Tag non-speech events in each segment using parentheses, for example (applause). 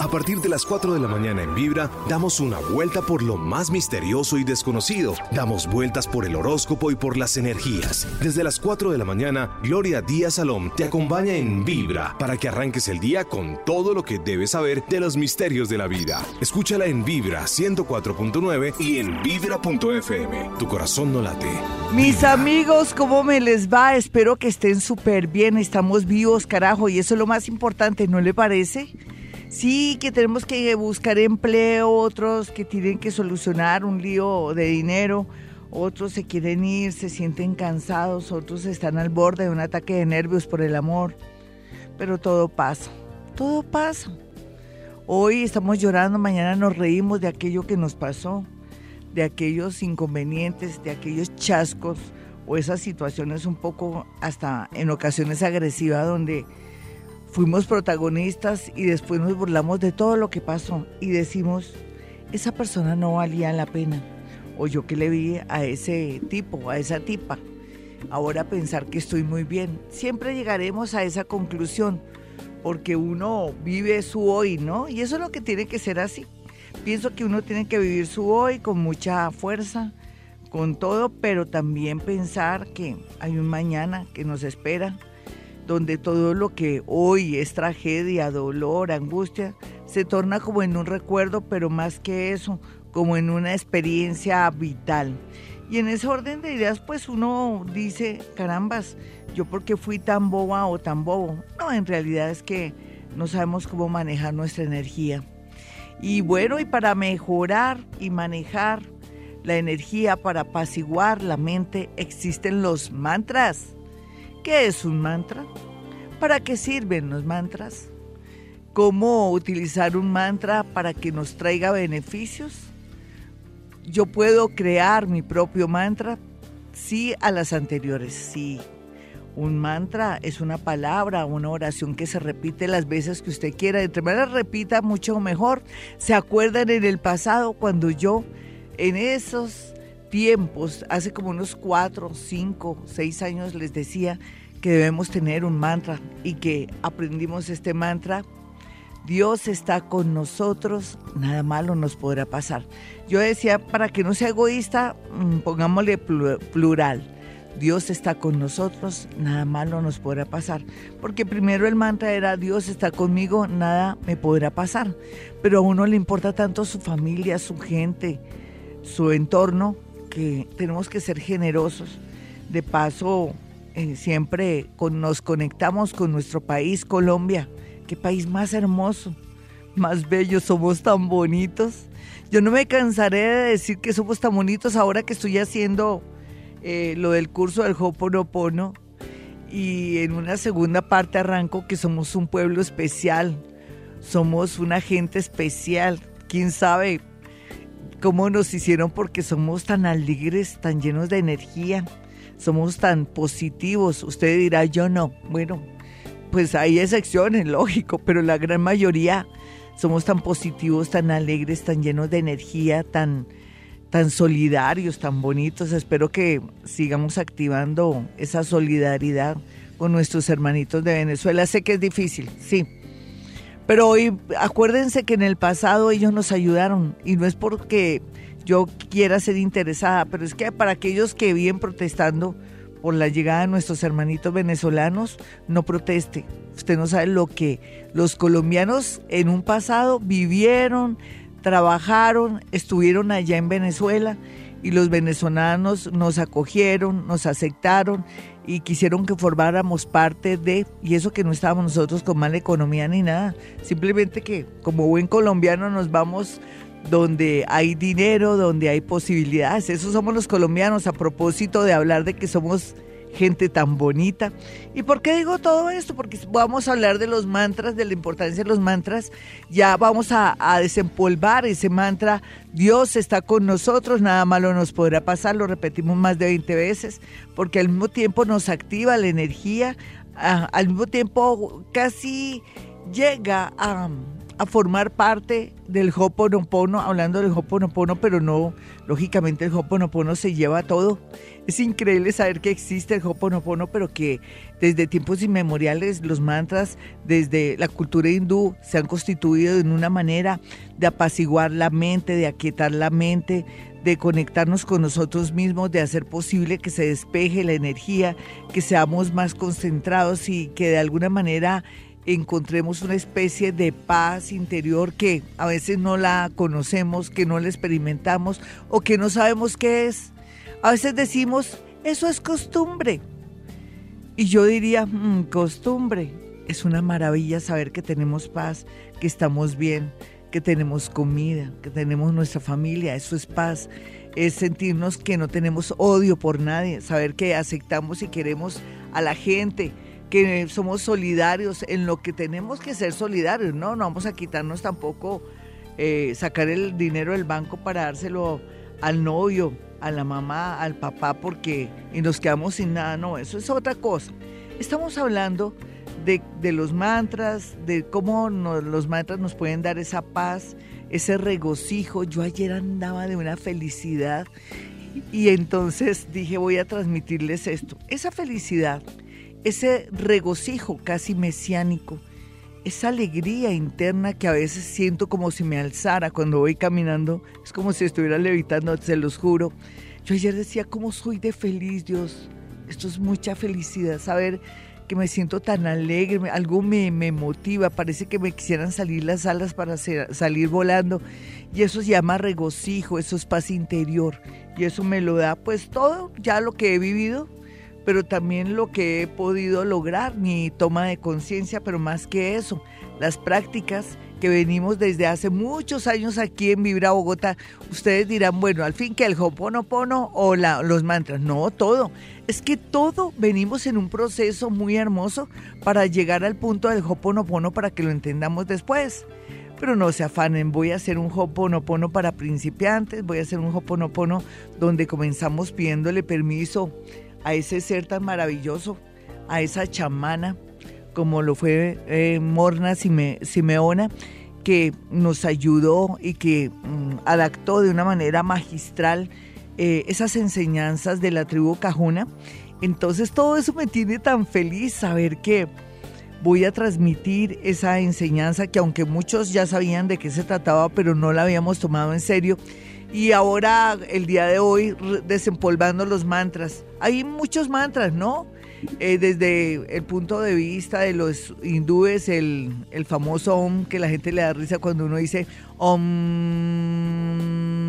A partir de las 4 de la mañana en Vibra, damos una vuelta por lo más misterioso y desconocido. Damos vueltas por el horóscopo y por las energías. Desde las 4 de la mañana, Gloria Díaz Salom te acompaña en Vibra para que arranques el día con todo lo que debes saber de los misterios de la vida. Escúchala en Vibra 104.9 y en Vibra.fm. Tu corazón no late. Mis amigos, ¿cómo me les va? Espero que estén súper bien. Estamos vivos, carajo, y eso es lo más importante, ¿no le parece? Sí, que tenemos que buscar empleo, otros que tienen que solucionar un lío de dinero, otros se quieren ir, se sienten cansados, otros están al borde de un ataque de nervios por el amor. Pero todo pasa, todo pasa. Hoy estamos llorando, mañana nos reímos de aquello que nos pasó, de aquellos inconvenientes, de aquellos chascos o esas situaciones un poco hasta en ocasiones agresivas donde fuimos protagonistas y después nos burlamos de todo lo que pasó y decimos, esa persona no valía la pena. O yo que le vi a ese tipo, a esa tipa. Ahora pensar que estoy muy bien. Siempre llegaremos a esa conclusión, porque uno vive su hoy, ¿no? Y eso es lo que tiene que ser así. Pienso que uno tiene que vivir su hoy con mucha fuerza, con todo, pero también pensar que hay un mañana que nos espera donde todo lo que hoy es tragedia, dolor, angustia, se torna como en un recuerdo, pero más que eso, como en una experiencia vital. Y en ese orden de ideas, pues uno dice, carambas, yo porque fui tan boba o tan bobo. No, en realidad es que no sabemos cómo manejar nuestra energía. Y bueno, y para mejorar y manejar la energía, para apaciguar la mente, existen los mantras. ¿Qué es un mantra? ¿Para qué sirven los mantras? ¿Cómo utilizar un mantra para que nos traiga beneficios? Yo puedo crear mi propio mantra, sí a las anteriores, sí. Un mantra es una palabra, una oración que se repite las veces que usted quiera. Entre más la repita, mucho mejor. ¿Se acuerdan en el pasado cuando yo, en esos tiempos, hace como unos cuatro, cinco, seis años les decía que debemos tener un mantra y que aprendimos este mantra. Dios está con nosotros, nada malo nos podrá pasar. Yo decía, para que no sea egoísta, mm, pongámosle plural. Dios está con nosotros, nada malo nos podrá pasar. Porque primero el mantra era Dios está conmigo, nada me podrá pasar. Pero a uno le importa tanto su familia, su gente, su entorno, que tenemos que ser generosos. De paso, eh, siempre nos conectamos con nuestro país, Colombia. Qué país más hermoso, más bello, somos tan bonitos. Yo no me cansaré de decir que somos tan bonitos ahora que estoy haciendo eh, lo del curso del Hoponopono y en una segunda parte arranco que somos un pueblo especial, somos una gente especial. ¿Quién sabe cómo nos hicieron porque somos tan alegres, tan llenos de energía? Somos tan positivos. Usted dirá, yo no. Bueno, pues hay excepciones, (laughs) lógico, pero la gran mayoría somos tan positivos, tan alegres, tan llenos de energía, tan, tan solidarios, tan bonitos. Espero que sigamos activando esa solidaridad con nuestros hermanitos de Venezuela. Sé que es difícil, sí. Pero hoy acuérdense que en el pasado ellos nos ayudaron y no es porque yo quiera ser interesada, pero es que para aquellos que viven protestando por la llegada de nuestros hermanitos venezolanos, no proteste. Usted no sabe lo que los colombianos en un pasado vivieron, trabajaron, estuvieron allá en Venezuela y los venezolanos nos acogieron, nos aceptaron y quisieron que formáramos parte de, y eso que no estábamos nosotros con mala economía ni nada, simplemente que como buen colombiano nos vamos donde hay dinero, donde hay posibilidades. Esos somos los colombianos a propósito de hablar de que somos gente tan bonita. ¿Y por qué digo todo esto? Porque vamos a hablar de los mantras, de la importancia de los mantras. Ya vamos a, desempolvar ese mantra. Dios está con nosotros, nada malo nos podrá pasar. Lo repetimos más de 20 veces, porque al mismo tiempo nos activa la energía, al mismo tiempo casi llega a a formar parte del Hoponopono, hablando del Hoponopono, pero no, lógicamente el Hoponopono se lleva todo. Es increíble saber que existe el Hoponopono, pero que desde tiempos inmemoriales los mantras, desde la cultura hindú, se han constituido en una manera de apaciguar la mente, de aquietar la mente, de conectarnos con nosotros mismos, de hacer posible que se despeje la energía, que seamos más concentrados y que de alguna manera encontremos una especie de paz interior que a veces no la conocemos, que no la experimentamos o que no sabemos qué es. A veces decimos, eso es costumbre. Y yo diría, mm, costumbre. Es una maravilla saber que tenemos paz, que estamos bien, que tenemos comida, que tenemos nuestra familia. Eso es paz. Es sentirnos que no tenemos odio por nadie, saber que aceptamos y queremos a la gente que somos solidarios en lo que tenemos que ser solidarios, ¿no? No vamos a quitarnos tampoco eh, sacar el dinero del banco para dárselo al novio, a la mamá, al papá, porque y nos quedamos sin nada, no, eso es otra cosa. Estamos hablando de, los mantras, de cómo los mantras nos pueden dar esa paz, ese regocijo. Yo ayer andaba de una felicidad y entonces dije voy a transmitirles esto. Esa felicidad ese regocijo casi mesiánico, esa alegría interna que a veces siento como si me alzara cuando voy caminando, es como si estuviera levitando, se los juro. Yo ayer decía, ¿cómo soy de feliz, Dios? Esto es mucha felicidad, saber que me siento tan alegre, algo me, me motiva, parece que me quisieran salir las alas para salir volando. Y eso se llama regocijo, eso es paz interior. Y eso me lo da pues todo, ya lo que he vivido, pero también lo que he podido lograr, mi toma de conciencia, pero más que eso, las prácticas que venimos desde hace muchos años aquí en Vibra Bogotá. Ustedes dirán, bueno, al fin que el Hoponopono o los mantras. No, todo. Es que todo venimos en un proceso muy hermoso para llegar al punto del Hoponopono para que lo entendamos después. Pero no se afanen, voy a hacer un Hoponopono para principiantes, voy a hacer un Hoponopono donde comenzamos pidiéndole permiso a ese ser tan maravilloso, a esa chamana, como lo fue eh, Morna Simeona, que nos ayudó y que mm, adaptó de una manera magistral eh, esas enseñanzas de la tribu Cajuna. Entonces todo eso me tiene tan feliz saber que voy a transmitir esa enseñanza que aunque muchos ya sabían de qué se trataba, pero no la habíamos tomado en serio y ahora, el día de hoy, desempolvando los mantras. Hay muchos mantras, ¿no? Eh, desde el punto de vista de los hindúes, el, el, famoso Om, que la gente le da risa cuando uno dice Om.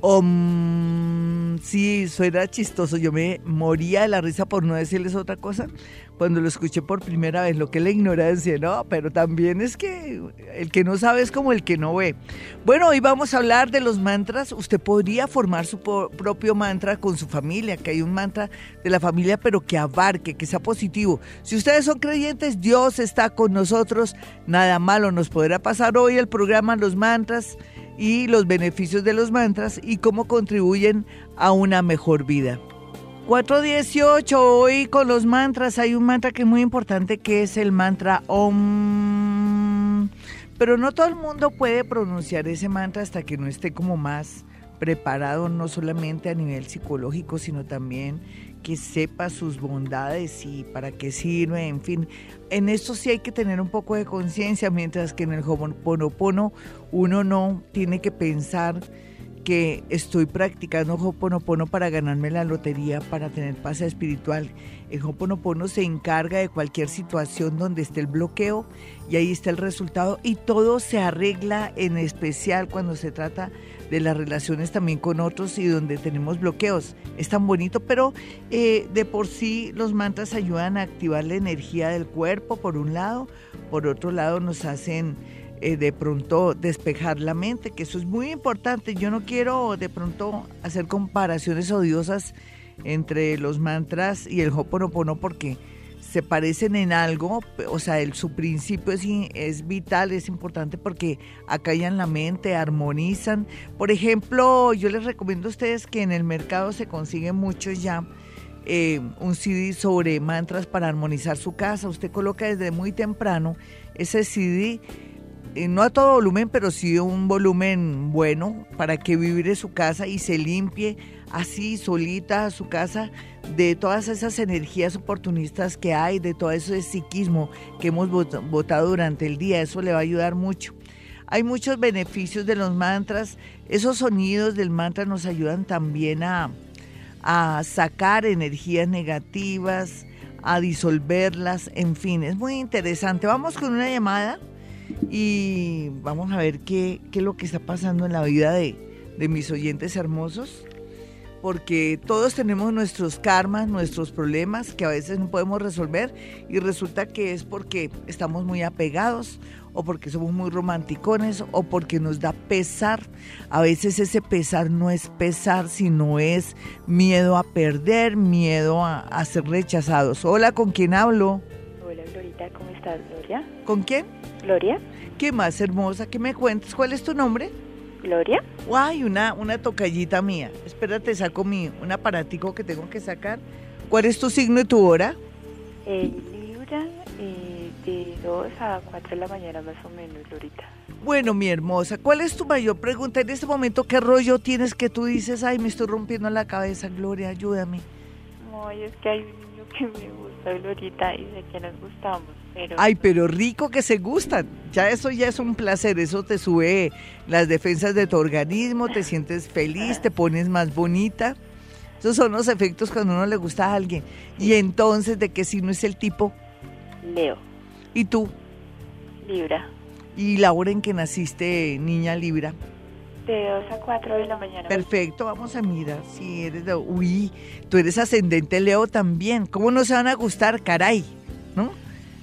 Om. Sí, suena chistoso. Yo me moría de la risa por no decirles otra cosa cuando lo escuché por primera vez, lo que es la ignorancia, ¿no? Pero también es que el que no sabe es como el que no ve. Bueno, hoy vamos a hablar de los mantras. Usted podría formar su propio mantra con su familia, que hay un mantra de la familia, pero que abarque, que sea positivo. Si ustedes son creyentes, Dios está con nosotros. Nada malo nos podrá pasar hoy el programa Los Mantras y los beneficios de los mantras y cómo contribuyen a una mejor vida. 418, hoy con los mantras hay un mantra que es muy importante que es el mantra OM. Pero no todo el mundo puede pronunciar ese mantra hasta que no esté como más preparado, no solamente a nivel psicológico, sino también que sepa sus bondades y para qué sirve, en fin. En esto sí hay que tener un poco de conciencia, mientras que en el Ho'oponopono uno no tiene que pensar que estoy practicando Hoponopono para ganarme la lotería, para tener paz espiritual. El Hoponopono se encarga de cualquier situación donde esté el bloqueo y ahí está el resultado y todo se arregla en especial cuando se trata de las relaciones también con otros y donde tenemos bloqueos. Es tan bonito, pero eh, de por sí los mantras ayudan a activar la energía del cuerpo por un lado, por otro lado nos hacen eh, de pronto despejar la mente, que eso es muy importante. Yo no quiero de pronto hacer comparaciones odiosas entre los mantras y el Hoponopono porque se parecen en algo, o sea, el, su principio es, es vital, es importante porque acallan la mente, armonizan. Por ejemplo, yo les recomiendo a ustedes que en el mercado se consigue mucho ya eh, un CD sobre mantras para armonizar su casa. Usted coloca desde muy temprano ese CD eh, no a todo volumen, pero sí un volumen bueno para que vibre su casa y se limpie así solita su casa de todas esas energías oportunistas que hay, de todo ese psiquismo que hemos votado durante el día. Eso le va a ayudar mucho. Hay muchos beneficios de los mantras. Esos sonidos del mantra nos ayudan también a, a sacar energías negativas, a disolverlas, en fin, es muy interesante. Vamos con una llamada y vamos a ver qué, qué es lo que está pasando en la vida de, de mis oyentes hermosos porque todos tenemos nuestros karmas, nuestros problemas que a veces no podemos resolver y resulta que es porque estamos muy apegados o porque somos muy romanticones o porque nos da pesar. A veces ese pesar no es pesar, sino es miedo a perder, miedo a, ser rechazados. Hola, ¿con quién hablo? Hola, Glorita, ¿cómo estás, Gloria? ¿Con quién? Gloria. ¿Qué más hermosa? ¿Qué me cuentas? ¿Cuál es tu nombre? Gloria. Guay, una, una tocallita mía. Espérate, saco mi, un aparatico que tengo que sacar. ¿Cuál es tu signo y tu hora? Eh, Libra, eh, de 2 a 4 de la mañana más o menos, Glorita. Bueno, mi hermosa, ¿cuál es tu mayor pregunta en este momento? ¿Qué rollo tienes que tú dices, ay, me estoy rompiendo la cabeza, Gloria, ayúdame? Ay, es que hay un niño que me gusta, Glorita, y de que nos gustamos. Ay, pero rico que se gustan. Ya eso ya es un placer, eso te sube las defensas de tu organismo, te sientes feliz, te pones más bonita. Esos son los efectos cuando uno le gusta a alguien. Y entonces, ¿de qué signo es el tipo? Leo. ¿Y tú? Libra. ¿Y la hora en que naciste, niña Libra? De 2 a 4 de la mañana. Perfecto, vamos a mirar si eres de... Uy, tú eres ascendente Leo también. ¿Cómo no se van a gustar? Caray, ¿no?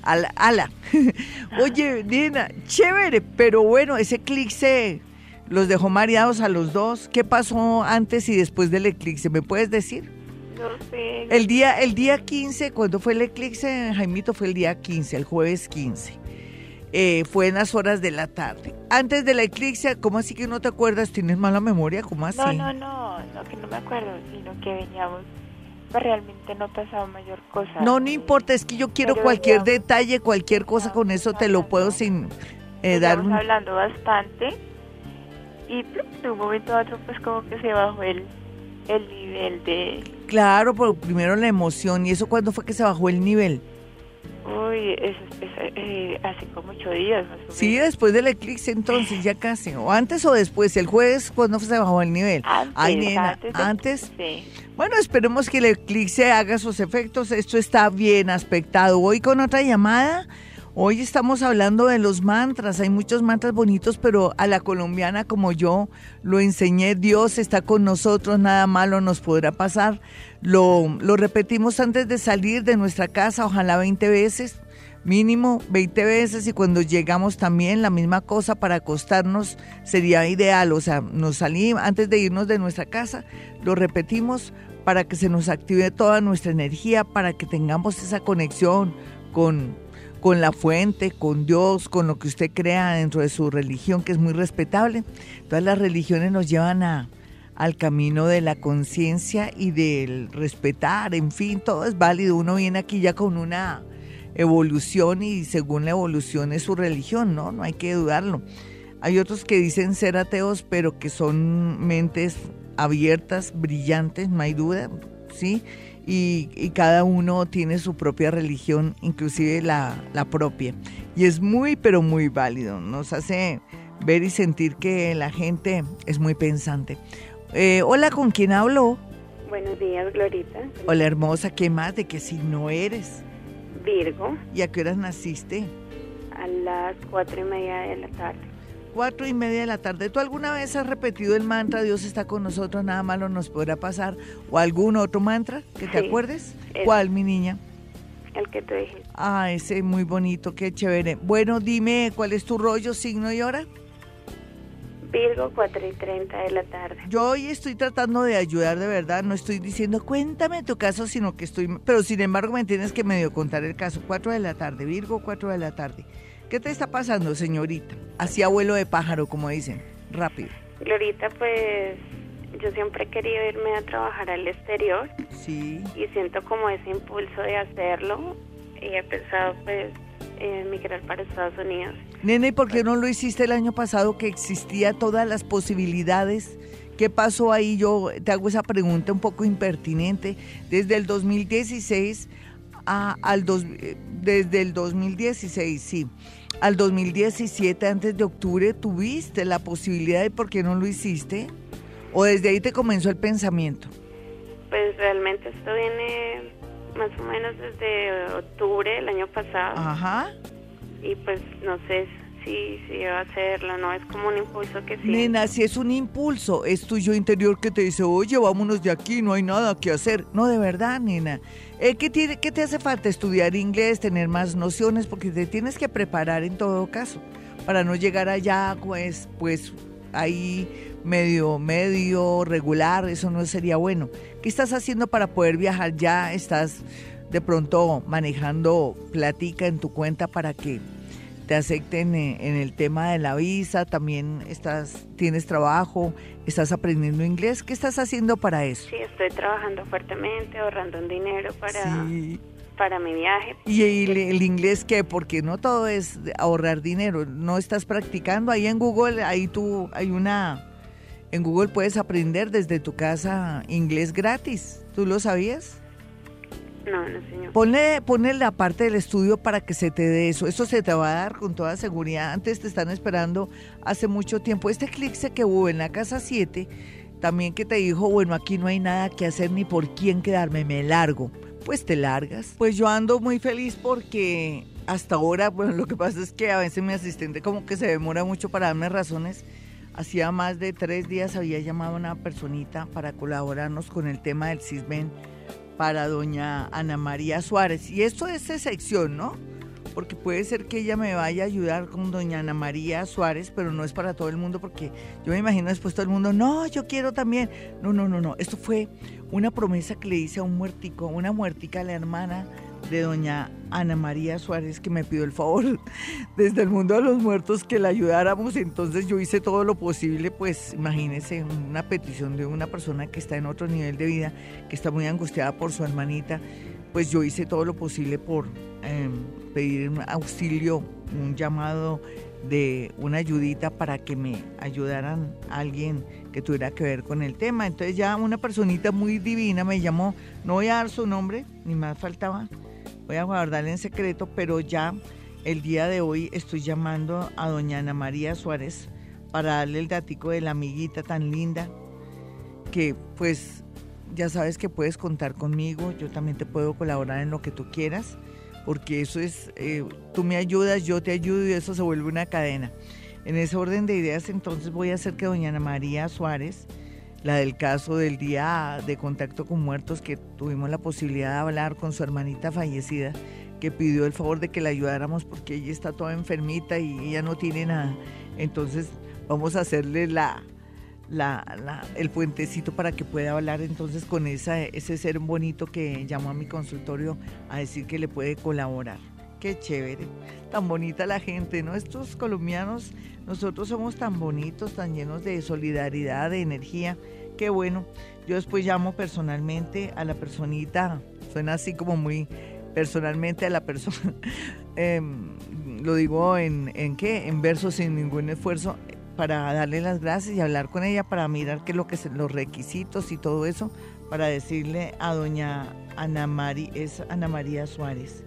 Ala, ala. (laughs) Oye, Nina, chévere, pero bueno, ese eclipse los dejó mareados a los dos. ¿Qué pasó antes y después del eclipse? ¿Me puedes decir? No sé. El día, el día 15, cuando fue el eclipse, Jaimito, fue el día 15, el jueves 15. Eh, fue en las horas de la tarde. Antes del eclipse, ¿cómo así que no te acuerdas? ¿Tienes mala memoria? ¿Cómo así? No, no, no, no, que no me acuerdo, sino que veníamos pues realmente no pasaba mayor cosa. No, no importa, es que yo quiero cualquier detalle, cualquier cosa, con eso te lo puedo sin eh, dar un... hablando bastante y de un momento a otro pues como que se bajó el, el nivel de... Claro, pero primero la emoción, ¿y eso cuándo fue que se bajó el nivel? Uy, es, eh, hace como ocho días más o Sí, después del eclipse entonces, ya casi. O antes o después, el jueves, cuando se bajó el nivel? Antes, Ay, nena, antes. Sí. Bueno, esperemos que el eclipse haga sus efectos. Esto está bien aspectado. Hoy con otra llamada. Hoy estamos hablando de los mantras. Hay muchos mantras bonitos, pero a la colombiana como yo lo enseñé, Dios está con nosotros, nada malo nos podrá pasar. Lo, lo repetimos antes de salir de nuestra casa, ojalá 20 veces, mínimo 20 veces, y cuando llegamos también la misma cosa para acostarnos sería ideal. O sea, nos salimos antes de irnos de nuestra casa, lo repetimos para que se nos active toda nuestra energía, para que tengamos esa conexión con, con la fuente, con Dios, con lo que usted crea dentro de su religión, que es muy respetable. Todas las religiones nos llevan a, al camino de la conciencia y del respetar, en fin, todo es válido. Uno viene aquí ya con una evolución y según la evolución es su religión, ¿no? No hay que dudarlo. Hay otros que dicen ser ateos, pero que son mentes abiertas, brillantes, no hay duda, ¿sí? Y, cada uno tiene su propia religión, inclusive la, la propia. Y es muy, pero muy válido. Nos hace ver y sentir que la gente es muy pensante. Eh, hola, ¿con quién hablo? Buenos días, Glorita. Hola, hermosa, ¿qué más? ¿De qué signo eres? Virgo. ¿Y a qué horas naciste? A las cuatro y media de la tarde cuatro y media de la tarde. ¿Tú alguna vez has repetido el mantra Dios está con nosotros, nada malo nos podrá pasar? ¿O algún otro mantra que te acuerdes? ¿Cuál, mi niña? El que te dije. Ah, ese muy bonito, qué chévere. Bueno, dime, ¿cuál es tu rollo, signo y hora? Virgo, 4 y 30 de la tarde. Yo hoy estoy tratando de ayudar de verdad, no estoy diciendo cuéntame tu caso, sino que estoy, pero sin embargo me tienes que medio contar el caso. 4 de la tarde, Virgo, 4 de la tarde. ¿Qué te está pasando, señorita? Así abuelo de pájaro, como dicen. Rápido. Glorita, pues yo siempre he querido irme a trabajar al exterior. Sí. Y siento como ese impulso de hacerlo. Y he pensado, pues, eh, para Estados Unidos. Nene, ¿y por qué no lo hiciste el año pasado que existía todas las posibilidades? ¿Qué pasó ahí? Yo te hago esa pregunta un poco impertinente. Desde el 2016 a, al dos, desde el 2016, sí, al 2017, antes de octubre, ¿tuviste la posibilidad de por qué no lo hiciste? ¿O desde ahí te comenzó el pensamiento? Pues realmente esto viene más o menos desde octubre del año pasado. Ajá. Y pues no sé sí, sí va a hacerlo, no es como un impulso que sí. Nena, si es un impulso, es tuyo interior que te dice, oye, vámonos de aquí, no hay nada que hacer. No, de verdad, nena. Eh, ¿qué, tiene, ¿Qué te hace falta? Estudiar inglés, tener más nociones, porque te tienes que preparar en todo caso, para no llegar allá, pues, pues ahí medio, medio regular, eso no sería bueno. ¿Qué estás haciendo para poder viajar ya? ¿Estás de pronto manejando platica en tu cuenta para que te acepten en el tema de la visa, también estás, tienes trabajo, estás aprendiendo inglés, ¿qué estás haciendo para eso? Sí, estoy trabajando fuertemente, ahorrando un dinero para, para mi viaje. ¿Y el, inglés qué? Porque no todo es ahorrar dinero, no estás practicando, ahí en Google, ahí tú, hay una, en Google puedes aprender desde tu casa inglés gratis, ¿tú lo sabías? No, no, señor. Ponle, la parte del estudio para que se te dé eso. Eso se te va a dar con toda seguridad. Antes te están esperando hace mucho tiempo. Este clic que hubo en la casa 7, también que te dijo, bueno, aquí no hay nada que hacer ni por quién quedarme, me largo. Pues te largas. Pues yo ando muy feliz porque hasta ahora, bueno, lo que pasa es que a veces mi asistente como que se demora mucho para darme razones. Hacía más de tres días había llamado a una personita para colaborarnos con el tema del CISBEN para doña Ana María Suárez. Y esto es excepción, ¿no? Porque puede ser que ella me vaya a ayudar con doña Ana María Suárez, pero no es para todo el mundo, porque yo me imagino después todo el mundo, no, yo quiero también. No, no, no, no. Esto fue una promesa que le hice a un muertico, una muertica, la hermana de doña Ana María Suárez que me pidió el favor desde el mundo de los muertos que la ayudáramos. Entonces yo hice todo lo posible, pues imagínense una petición de una persona que está en otro nivel de vida, que está muy angustiada por su hermanita. Pues yo hice todo lo posible por em, pedir un auxilio, un llamado de una ayudita para que me ayudaran a alguien que tuviera que ver con el tema. Entonces ya una personita muy divina me llamó, no voy a dar su nombre, ni más faltaba, voy a guardarle en secreto, pero ya el día de hoy estoy llamando a doña Ana María Suárez para darle el datico de la amiguita tan linda que pues ya sabes que puedes contar conmigo, yo también te puedo colaborar en lo que tú quieras, porque eso es, eh, tú me ayudas, yo te ayudo y eso se vuelve una cadena. En ese orden de ideas entonces voy a hacer que doña Ana María Suárez la del caso del día de contacto con muertos, que tuvimos la posibilidad de hablar con su hermanita fallecida, que pidió el favor de que la ayudáramos porque ella está toda enfermita y ella no tiene nada. Entonces vamos a hacerle la, la, el puentecito para que pueda hablar entonces con esa, ese ser bonito que llamó a mi consultorio a decir que le puede colaborar. Qué chévere, tan bonita la gente, ¿no? Estos colombianos, nosotros somos tan bonitos, tan llenos de solidaridad, de energía. Qué bueno. Yo después llamo personalmente a la personita, suena así como muy personalmente a la persona. (laughs) Em, lo digo en, en qué, en versos sin ningún esfuerzo, para darle las gracias y hablar con ella, para mirar qué es lo que son los requisitos y todo eso, para decirle a doña Ana María, es Ana María Suárez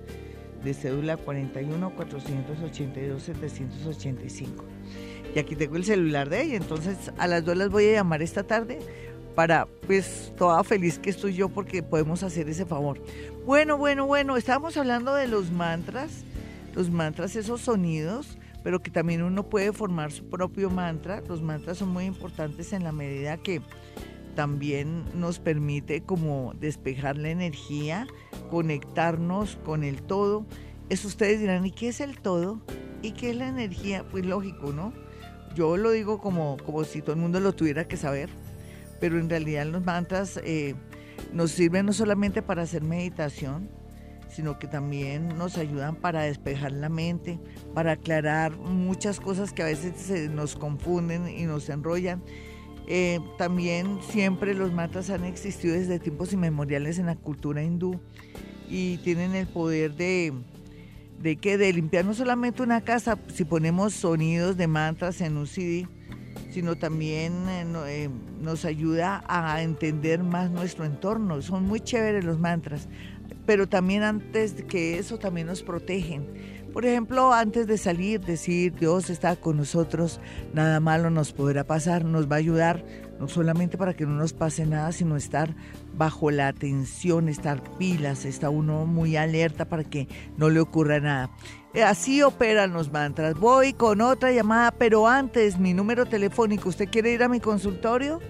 de cédula 41 482 785. Y aquí tengo el celular de ella, entonces a las dos las voy a llamar esta tarde para, pues, toda feliz que estoy yo porque podemos hacer ese favor. Bueno, bueno, bueno, estábamos hablando de los mantras, los mantras, esos sonidos, pero que también uno puede formar su propio mantra. Los mantras son muy importantes en la medida que también nos permite como despejar la energía, conectarnos con el todo. Eso ustedes dirán, ¿y qué es el todo? ¿Y qué es la energía? Pues lógico, ¿no? Yo lo digo como, como si todo el mundo lo tuviera que saber, pero en realidad los mantras eh, nos sirven no solamente para hacer meditación, sino que también nos ayudan para despejar la mente, para aclarar muchas cosas que a veces se nos confunden y nos enrollan eh, también siempre los matas han existido desde tiempos inmemoriales en la cultura hindú y tienen el poder de, de que de limpiar no solamente una casa, si ponemos sonidos de mantras en un CD, sino también eh, eh, nos ayuda a entender más nuestro entorno. Son muy chéveres los mantras, pero también antes que eso también nos protegen. Por ejemplo, antes de salir, decir Dios está con nosotros, nada malo nos podrá pasar, nos va a ayudar no solamente para que no nos pase nada, sino estar bajo la atención, estar pilas, está uno muy alerta para que no le ocurra nada. Eh, así operan los mantras. Voy con otra llamada, pero antes mi número telefónico, ¿usted quiere ir a mi consultorio?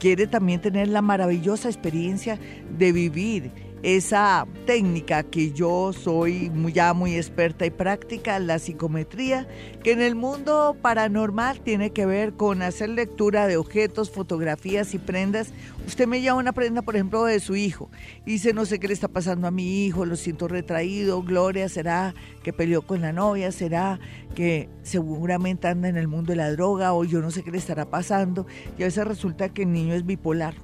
¿Quiere también tener la maravillosa experiencia de vivir? Esa técnica que yo soy ya muy experta y práctica, la psicometría, que en el mundo paranormal tiene que ver con hacer lectura de objetos, fotografías y prendas. Usted me lleva una prenda, por ejemplo, de su hijo y dice, no sé qué le está pasando a mi hijo, lo siento retraído, Gloria, será que peleó con la novia, será que seguramente anda en el mundo de la droga o yo no sé qué le estará pasando y a veces resulta que el niño es bipolar.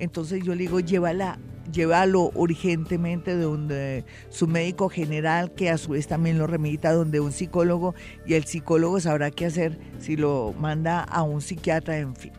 Entonces yo le digo, llévala llévalo urgentemente donde su médico general, que a su vez también lo remita donde un psicólogo y el psicólogo sabrá qué hacer si lo manda a un psiquiatra, en fin.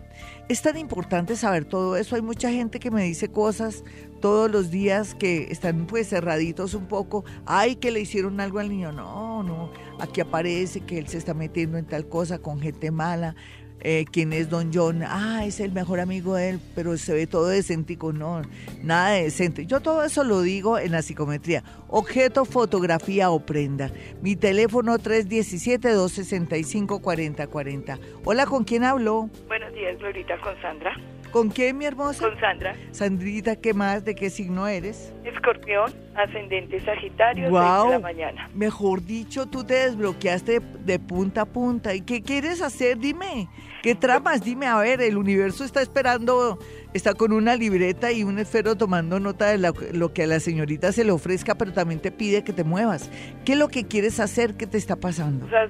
Es tan importante saber todo eso. Hay mucha gente que me dice cosas todos los días que están pues cerraditos un poco. Ay, que le hicieron algo al niño. No, no. Aquí aparece que él se está metiendo en tal cosa con gente mala eh, quién es Don John, ah, es el mejor amigo de él, pero se ve todo decentico, no, nada de decente. Yo todo eso lo digo en la psicometría. Objeto, fotografía o prenda. Mi teléfono 317-265-4040. Hola, ¿con quién hablo? Buenos días, Glorita, con Sandra. ¿Con quién, mi hermosa? Con Sandra. Sandrita, ¿qué más? ¿De qué signo eres? Escorpión, ascendente Sagitario, wow. de la mañana. Mejor dicho, tú te desbloqueaste de punta a punta. ¿Y qué quieres hacer? Dime. ¿Qué tramas? Dime, a ver, el universo está esperando, está con una libreta y un esfero tomando nota de lo, que a la señorita se le ofrezca, pero también te pide que te muevas. ¿Qué es lo que quieres hacer? ¿Qué te está pasando? O sea,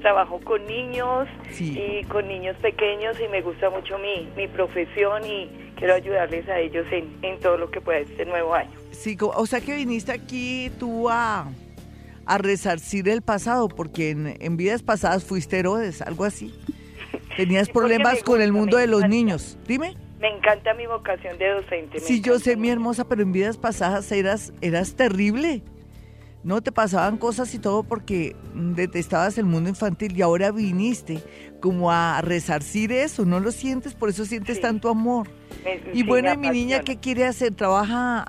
trabajo con niños y con niños pequeños y me gusta mucho mi, mi profesión y quiero ayudarles a ellos en, en todo lo que pueda este nuevo año. Sí, o sea que viniste aquí tú a, a resarcir el pasado, porque en, en vidas pasadas fuiste Herodes, algo así. Tenías problemas con el mundo de los niños. Dime. Me encanta mi vocación de docente. Sí, yo sé, mi hermosa, pero en vidas pasadas eras, eras terrible. No te pasaban cosas y todo porque detestabas el mundo infantil y ahora viniste como a resarcir eso, ¿no lo sientes? Por eso sientes tanto amor. Y bueno, mi niña qué quiere hacer? ¿Trabaja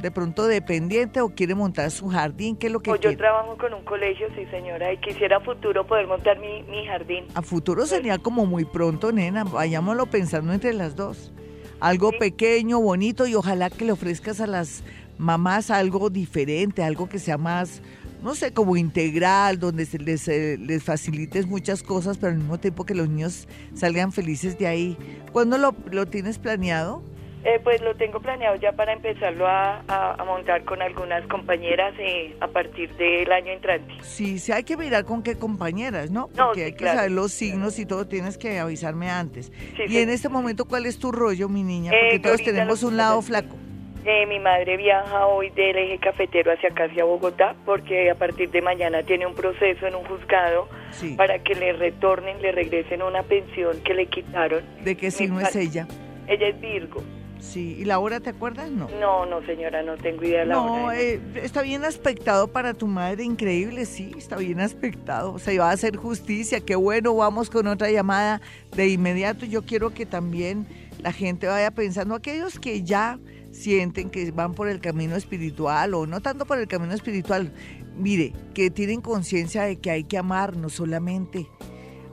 de pronto dependiente o quiere montar su jardín? ¿Qué es lo que Yo trabajo con un colegio, sí señora, y quisiera a futuro poder montar mi, mi jardín. A futuro pues sería como muy pronto, nena, vayámoslo pensando entre las dos. Algo pequeño, bonito y ojalá que le ofrezcas a las mamás algo diferente, algo que sea más no sé, como integral, donde se les, eh, les facilites muchas cosas, pero al mismo tiempo que los niños salgan felices de ahí. ¿Cuándo lo, lo tienes planeado? Eh, pues lo tengo planeado ya para empezarlo a, montar con algunas compañeras eh, a partir del año entrante. Sí, sí, hay que mirar con qué compañeras, ¿no? Porque hay que saber los signos y todo, tienes que avisarme antes. y en este momento, ¿cuál es tu rollo, mi niña? Porque todos tenemos un lado flaco. Eh, mi madre viaja hoy del eje cafetero hacia acá, hacia Bogotá, porque a partir de mañana tiene un proceso en un juzgado para que le retornen, le regresen una pensión que le quitaron. ¿De qué signo es ella? Ella es Virgo. Sí, ¿y la hora te acuerdas? No. No, no, señora, no tengo idea de la no, hora. Eh, está bien aspectado para tu madre, increíble, sí, está bien aspectado. O sea, iba a hacer justicia, qué bueno, vamos con otra llamada de inmediato. Yo quiero que también la gente vaya pensando, aquellos que ya sienten que van por el camino espiritual o no tanto por el camino espiritual, mire, que tienen conciencia de que hay que amar no solamente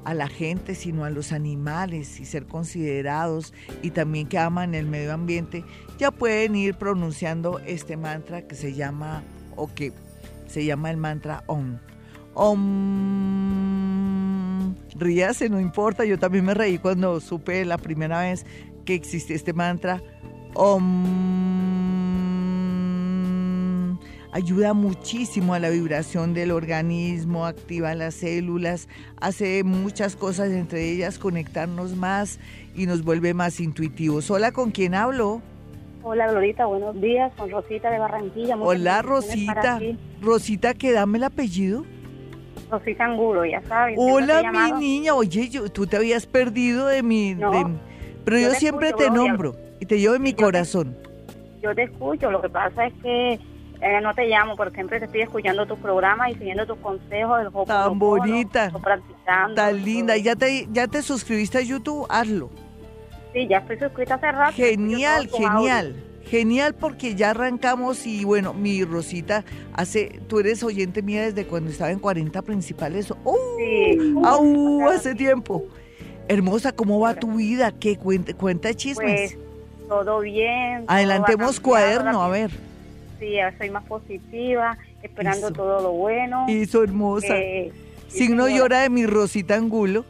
a la gente, sino a los animales y ser considerados y también que aman el medio ambiente, ya pueden ir pronunciando este mantra que se llama o que se llama el mantra OM. OM. Ríase, no importa, yo también me reí cuando supe la primera vez que existe este mantra ayuda muchísimo a la vibración del organismo, activa las células, hace muchas cosas, entre ellas conectarnos más y nos vuelve más intuitivos. Hola, ¿con quién hablo? Hola, Glorita, buenos días. Con Rosita de Barranquilla. Hola, Rosita. Rosita, ¿qué dame el apellido? Rosita Angulo, ya sabes. Hola, mi niña. Oye, yo, tú te habías perdido de mi... pero yo, siempre te nombro y te llevo en mi corazón. yo te escucho, lo que pasa es que eh, no te llamo, pero siempre te estoy escuchando tus programas y siguiendo tus consejos Tan bonita. Tan linda. ¿Ya te, ¿Ya te suscribiste a YouTube? Hazlo. Sí, ya estoy suscrita hace rato. Genial, genial. Genial porque ya arrancamos y bueno, mi Rosita, hace, tú eres oyente mía desde cuando estaba en 40 principales. ¡Oh! Sí. hace tiempo. Hermosa, ¿cómo va tu vida? ¿Qué cuenta, cuenta chismes? Pues todo bien. Adelantemos cuaderno, a ver. Sí, soy más positiva, esperando todo lo bueno. Hizo hermosa. Eh, Signo y hora de mi Rosita Angulo.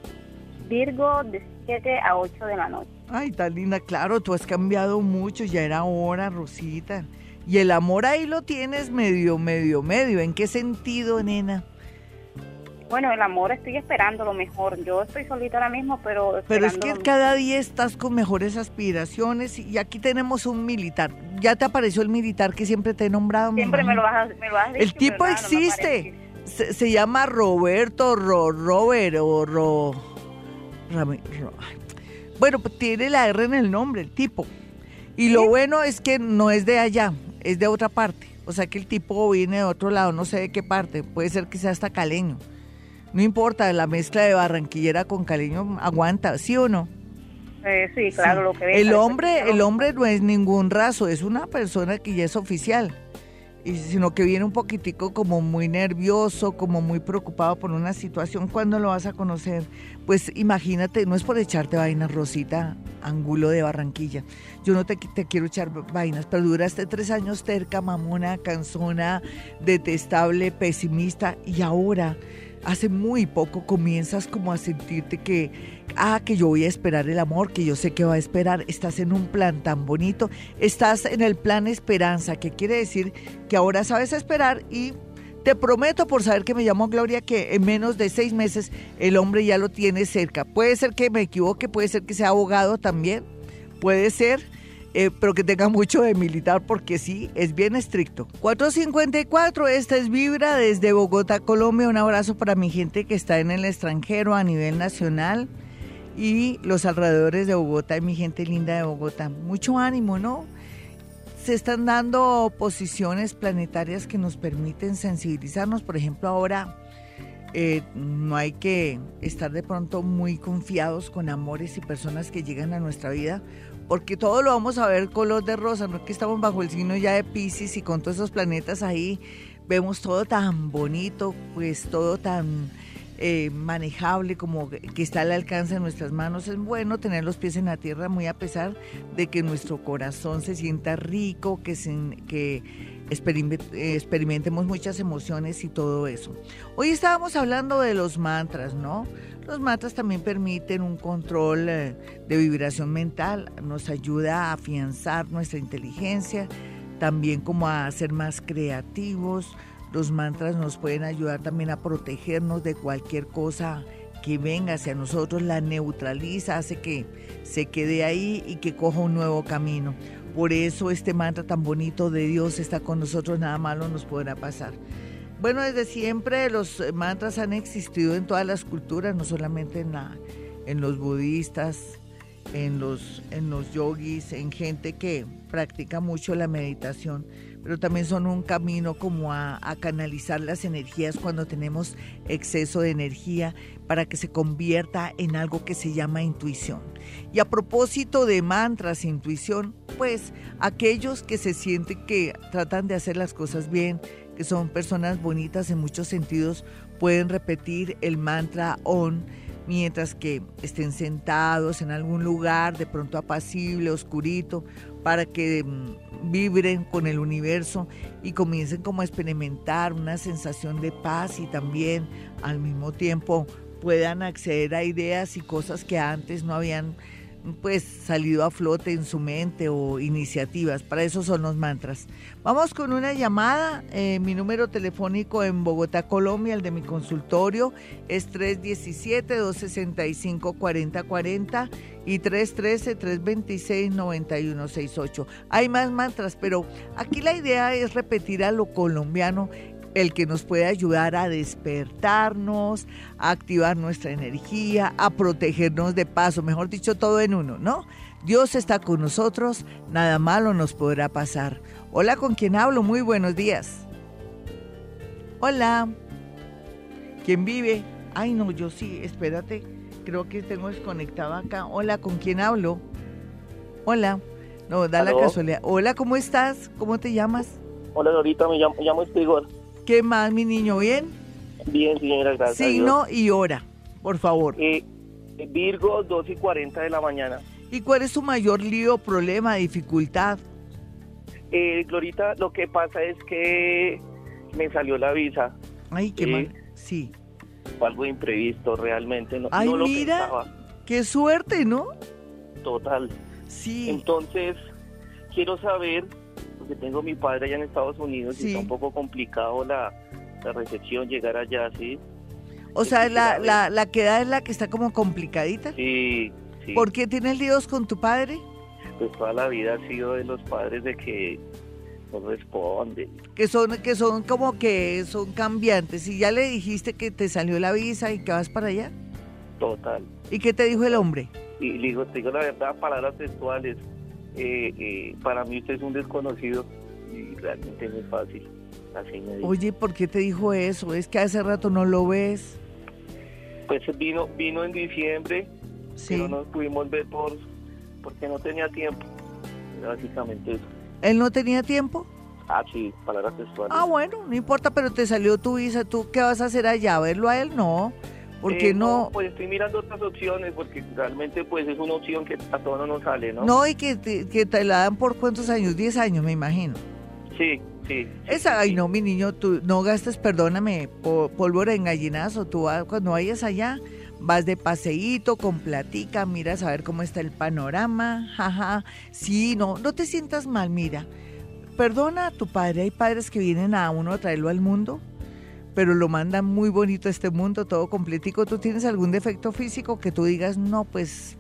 Virgo de 7 a 8 de la noche. Ay, tan linda, claro, tú has cambiado mucho, ya era hora, Rosita. Y el amor ahí lo tienes medio, medio, medio. ¿En qué sentido, nena? Bueno, el amor estoy esperando lo mejor. Yo estoy solita ahora mismo, pero... Pero es que cada día estás con mejores aspiraciones y aquí tenemos un militar. ¿Ya te apareció el militar que siempre te he nombrado? Siempre me lo, vas, me lo has dicho. El tipo existe. se, llama Roberto Ro, Robert o Ro, bueno, pues tiene la R en el nombre, el tipo. Y lo bueno es que no es de allá, es de otra parte. O sea que el tipo viene de otro lado, no sé de qué parte. Puede ser que sea hasta caleño. No importa, la mezcla de barranquillera con caleño aguanta, ¿sí o no? Eh, sí, claro, lo que El hombre, el hombre no es ningún raso, es una persona que ya es oficial sino que viene un poquitico como muy nervioso, como muy preocupado por una situación. ¿Cuándo lo vas a conocer? Pues imagínate, no es por echarte vainas, Rosita, Angulo de Barranquilla. Yo no te, te quiero echar vainas, pero duraste tres años terca, mamona, cansona, detestable, pesimista, y ahora hace muy poco comienzas como a sentirte que, ah, que yo voy a esperar el amor, que yo sé que va a esperar, estás en un plan tan bonito, estás en el plan esperanza, que quiere decir que ahora sabes esperar y te prometo por saber que me llamo Gloria que en menos de seis meses el hombre ya lo tiene cerca. Puede ser que me equivoque, puede ser que sea abogado también, puede ser eh, pero que tenga mucho de militar porque sí, es bien estricto. 454, esta es Vibra desde Bogotá, Colombia. Un abrazo para mi gente que está en el extranjero a nivel nacional y los alrededores de Bogotá y mi gente linda de Bogotá. Mucho ánimo, ¿no? Se están dando posiciones planetarias que nos permiten sensibilizarnos. Por ejemplo, ahora eh, no hay que estar de pronto muy confiados con amores y personas que llegan a nuestra vida porque todo lo vamos a ver color de rosa, no que estamos bajo el signo ya de Pisces y con todos esos planetas ahí vemos todo tan bonito, pues todo tan eh, manejable como que está al alcance de nuestras manos. Es bueno tener los pies en la tierra muy a pesar de que nuestro corazón se sienta rico, que, que experimentemos muchas emociones y todo eso. Hoy estábamos hablando de los mantras, ¿no? Los mantras también permiten un control eh, de vibración mental, nos ayuda a afianzar nuestra inteligencia, también como a ser más creativos. Los mantras nos pueden ayudar también a protegernos de cualquier cosa que venga hacia nosotros, la neutraliza, hace que se quede ahí y que coja un nuevo camino. Por eso este mantra tan bonito de Dios está con nosotros, nada malo nos podrá pasar. Bueno, desde siempre los mantras han existido en todas las culturas, no solamente en, la, en los budistas, en los, en los yogis, en gente que practica mucho la meditación, pero también son un camino como a, a, canalizar las energías cuando tenemos exceso de energía para que se convierta en algo que se llama intuición. Y a propósito de mantras, intuición, pues aquellos que se sienten que tratan de hacer las cosas bien, que son personas bonitas en muchos sentidos, pueden repetir el mantra ON mientras que estén sentados en algún lugar, de pronto apacible, oscurito, para que mm, vibren con el universo y comiencen como a experimentar una sensación de paz y también al mismo tiempo puedan acceder a ideas y cosas que antes no habían pues salido a flote en su mente o iniciativas. Para eso son los mantras. Vamos con una llamada. Eh, mi número telefónico en Bogotá, Colombia, el de mi consultorio, es 317-265-4040 y 313-326-9168. Hay más mantras, pero aquí la idea es repetir a lo colombiano el que nos puede ayudar a despertarnos, a activar nuestra energía, a protegernos de paso, mejor dicho, todo en uno, ¿no? Dios está con nosotros, nada malo nos podrá pasar. Hola, ¿con quién hablo? Muy buenos días. Hola. ¿Quién vive? Ay, no, yo sí, espérate, creo que tengo desconectado acá. Hola, ¿con quién hablo? Hola. No, da la casualidad. Hola, ¿cómo estás? ¿Cómo te llamas? Hola, Dorita, me llamo, me llamo ¿Qué más, mi niño? ¿Bien? Bien, señora, gracias. Signo y hora, por favor. Eh, Virgo, 2 y 40 de la mañana. ¿Y cuál es su mayor lío, problema, dificultad? Eh, Glorita, lo que pasa es que me salió la visa. Ay, qué mal. Sí. Fue algo imprevisto, realmente. No, Ay, no lo mira, pensaba. qué suerte, ¿no? Total. Sí. Entonces, quiero saber que tengo mi padre allá en Estados Unidos y Sí. está un poco complicado la, la recepción, llegar allá, ¿sí? O sea, la, a la, la que da es la que está como complicadita. Sí, sí. ¿Por qué tienes líos con tu padre? Pues toda la vida ha sido de los padres de que no responden. Que son, que son como que son cambiantes. Y ya le dijiste que te salió la visa y que vas para allá. Total. ¿Y qué te dijo el hombre? Y le digo, te digo la verdad, palabras textuales. Eh, eh, para mí usted es un desconocido y realmente no es fácil. Así me dijo. Oye, ¿por qué te dijo eso? Es que hace rato no lo ves. Pues vino, vino en diciembre, Sí. pero no pudimos ver por porque no tenía tiempo. Básicamente eso. ¿Él no tenía tiempo? Ah, sí, palabras textuales. Ah, bueno, no importa, pero te salió tu visa. ¿Tú qué vas a hacer allá? ¿Verlo a él? No. ¿Por qué Eh, no? Pues estoy mirando otras opciones porque realmente pues es una opción que a todos no nos sale, ¿no? No, y que te, que te la dan por cuántos años, 10 años, me imagino. Sí, sí. sí, Esa, ay sí. no, mi niño, tú no gastes, perdóname, pólvora en gallinazo. Tú vas- cuando vayas allá, vas de paseíto, con platica, miras a ver cómo está el panorama, jaja. Sí, no, no te sientas mal, mira. Perdona a tu padre, hay padres que vienen a uno a traerlo al mundo, pero lo mandan muy bonito a este mundo, todo completico. ¿Tú tienes algún defecto físico que tú digas, no, pues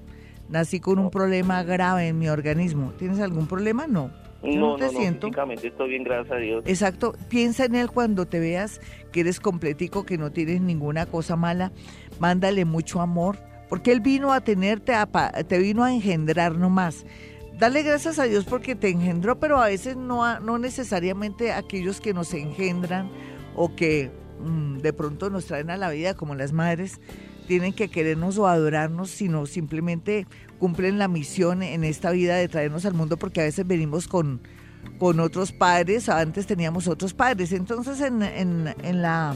nací con un problema grave en mi organismo? ¿Tienes algún problema? No. Yo No, te no, siento. físicamente estoy bien, gracias a Dios. Exacto, piensa en él cuando te veas que eres completico, que no tienes ninguna cosa mala, mándale mucho amor, porque él vino a tenerte, a pa- te vino a engendrar nomás. Dale gracias a Dios porque te engendró, pero a veces no, no necesariamente aquellos que nos engendran o que de pronto nos traen a la vida como las madres, tienen que querernos o adorarnos, sino simplemente cumplen la misión en esta vida de traernos al mundo porque a veces venimos con, con otros padres, antes teníamos otros padres. Entonces, en, en, en la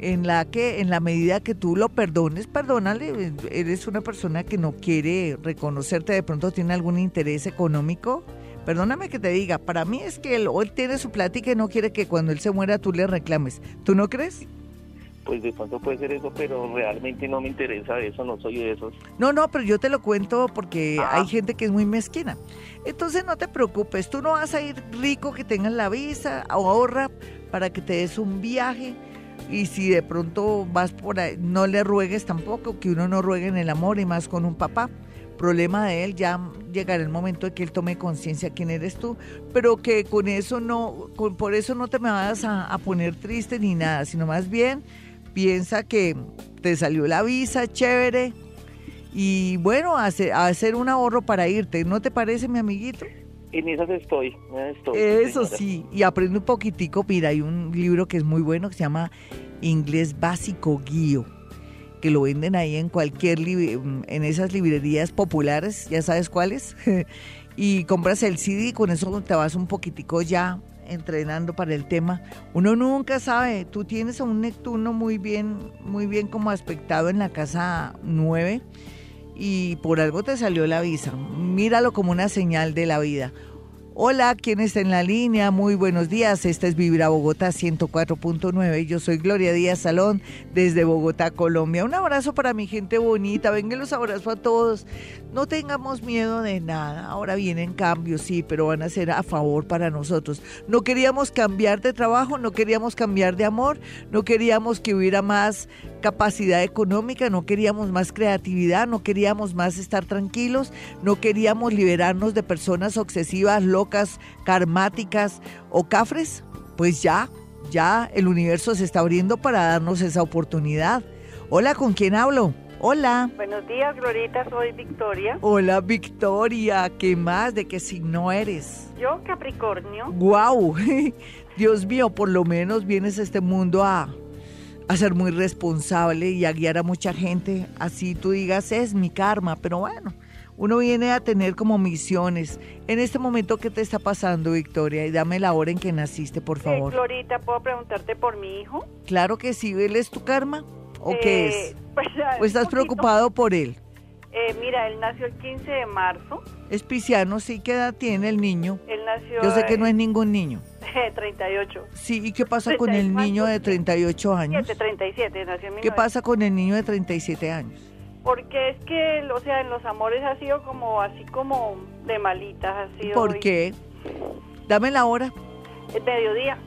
en la que en la medida que tú lo perdones, perdónale, eres una persona que no quiere reconocerte, de pronto tiene algún interés económico. Perdóname que te diga, para mí es que él, o él tiene su plática y no quiere que cuando él se muera tú le reclames. ¿Tú no crees? Pues de pronto puede ser eso, pero realmente no me interesa eso, no soy de esos. No, no, pero yo te lo cuento porque Ah. hay gente que es muy mezquina. Entonces no te preocupes, tú no vas a ir rico que tengas la visa, ahorra para que te des un viaje y si de pronto vas por ahí, no le ruegues tampoco, que uno no ruegue en el amor y más con un papá. Problema de él, ya llegará el momento de que él tome conciencia quién eres tú, pero que con eso no, con- por eso no te me vas a, a poner triste ni nada, sino más bien piensa que te salió la visa, chévere, y bueno, hace- hacer un ahorro para irte, ¿no te parece, mi amiguito? En esas estoy, estoy. Eso sí, y aprende un poquitico, mira, hay un libro que es muy bueno que se llama Inglés Básico Guío, que lo venden ahí en cualquier, li- en esas librerías populares, ya sabes cuáles, (laughs) y compras el CD y con eso te vas un poquitico ya entrenando para el tema. Uno nunca sabe, tú tienes a un Neptuno muy bien, muy bien como aspectado en la casa 9 y por algo te salió la visa. Míralo como una señal de la vida. Hola, ¿quién está en la línea? Muy buenos días. Esta es Vibra Bogotá 104.9. Yo soy Gloria Díaz Salón desde Bogotá, Colombia. Un abrazo para mi gente bonita. Venga, los abrazo a todos. No tengamos miedo de nada. Ahora vienen cambios, sí, pero van a ser a favor para nosotros. No queríamos cambiar de trabajo, no queríamos cambiar de amor, no queríamos que hubiera más capacidad económica, no queríamos más creatividad, no queríamos más estar tranquilos, no queríamos liberarnos de personas obsesivas, locas, karmáticas o cafres. Pues ya, ya el universo se está abriendo para darnos esa oportunidad. Hola, ¿con quién hablo? Hola. Buenos días, Glorita, soy Victoria. Hola, Victoria. ¿Qué más? ¿De qué signo eres? Yo, Capricornio. ¡Guau! (laughs) Dios mío, por lo menos vienes a este mundo a, a ser muy responsable y a guiar a mucha gente. Así tú digas, es mi karma, pero bueno, uno viene a tener como misiones. En este momento, ¿qué te está pasando, Victoria? Y dame la hora en que naciste, por favor. Glorita, ¿puedo preguntarte por mi hijo? Claro que sí, ¿él es tu karma? ¿O qué es? Eh, (laughs) pues, ¿O estás preocupado por él? Eh, mira, él nació el 15 de marzo. Es pisciano, sí, ¿qué edad tiene el niño? Él nació... Yo sé que no es ningún niño. (laughs) 38. Sí, ¿y qué pasa con el niño de 38 años? 37, nació en ¿Qué pasa con el niño de 37 años? Porque es que, o sea, en los amores ha sido como, así como de malitas, ha sido... ¿Por qué? Dame la hora. El mediodía.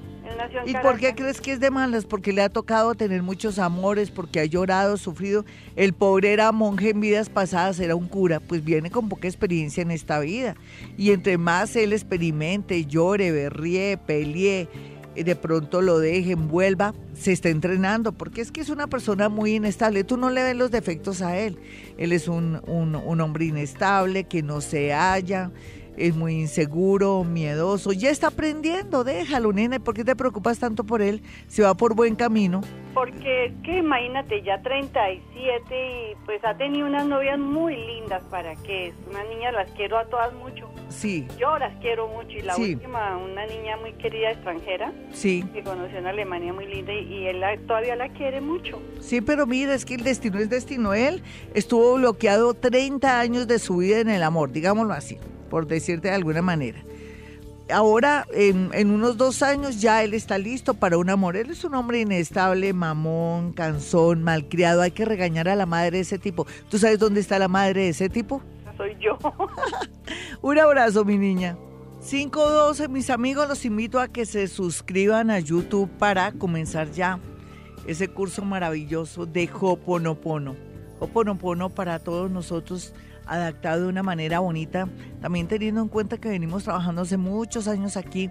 ¿Y por qué crees que es de malas? Porque le ha tocado tener muchos amores, porque ha llorado, sufrido. El pobre era monje en vidas pasadas, era un cura, pues viene con poca experiencia en esta vida. Y entre más él experimente, llore, berríe, pelee, de pronto lo deje, envuelva, se está entrenando, porque es que es una persona muy inestable. Tú no le ves los defectos a él. Él es un, un, un hombre inestable, que no se halla es muy inseguro, miedoso, ya está aprendiendo, déjalo, nene, ¿por qué te preocupas tanto por él? Se va por buen camino. Porque es que imagínate, ya 37 y pues ha tenido unas novias muy lindas, ¿para que es Una niña las quiero a todas mucho. Sí. Yo las quiero mucho y la última, una niña muy querida extranjera. Sí. Que conoció en Alemania muy linda y, él todavía la quiere mucho. Sí, pero mira, es que el destino es destino. Él estuvo bloqueado 30 años de su vida en el amor, digámoslo así por decirte de alguna manera. Ahora, en, unos dos años, ya él está listo para un amor. Él es un hombre inestable, mamón, cansón, malcriado. Hay que regañar a la madre de ese tipo. ¿Tú sabes dónde está la madre de ese tipo? Soy yo. (laughs) un abrazo, mi niña. 512, mis amigos, los invito a que se suscriban a YouTube para comenzar ya ese curso maravilloso de Hoponopono. Hoponopono para todos nosotros adaptado de una manera bonita, también teniendo en cuenta que venimos trabajando hace muchos años aquí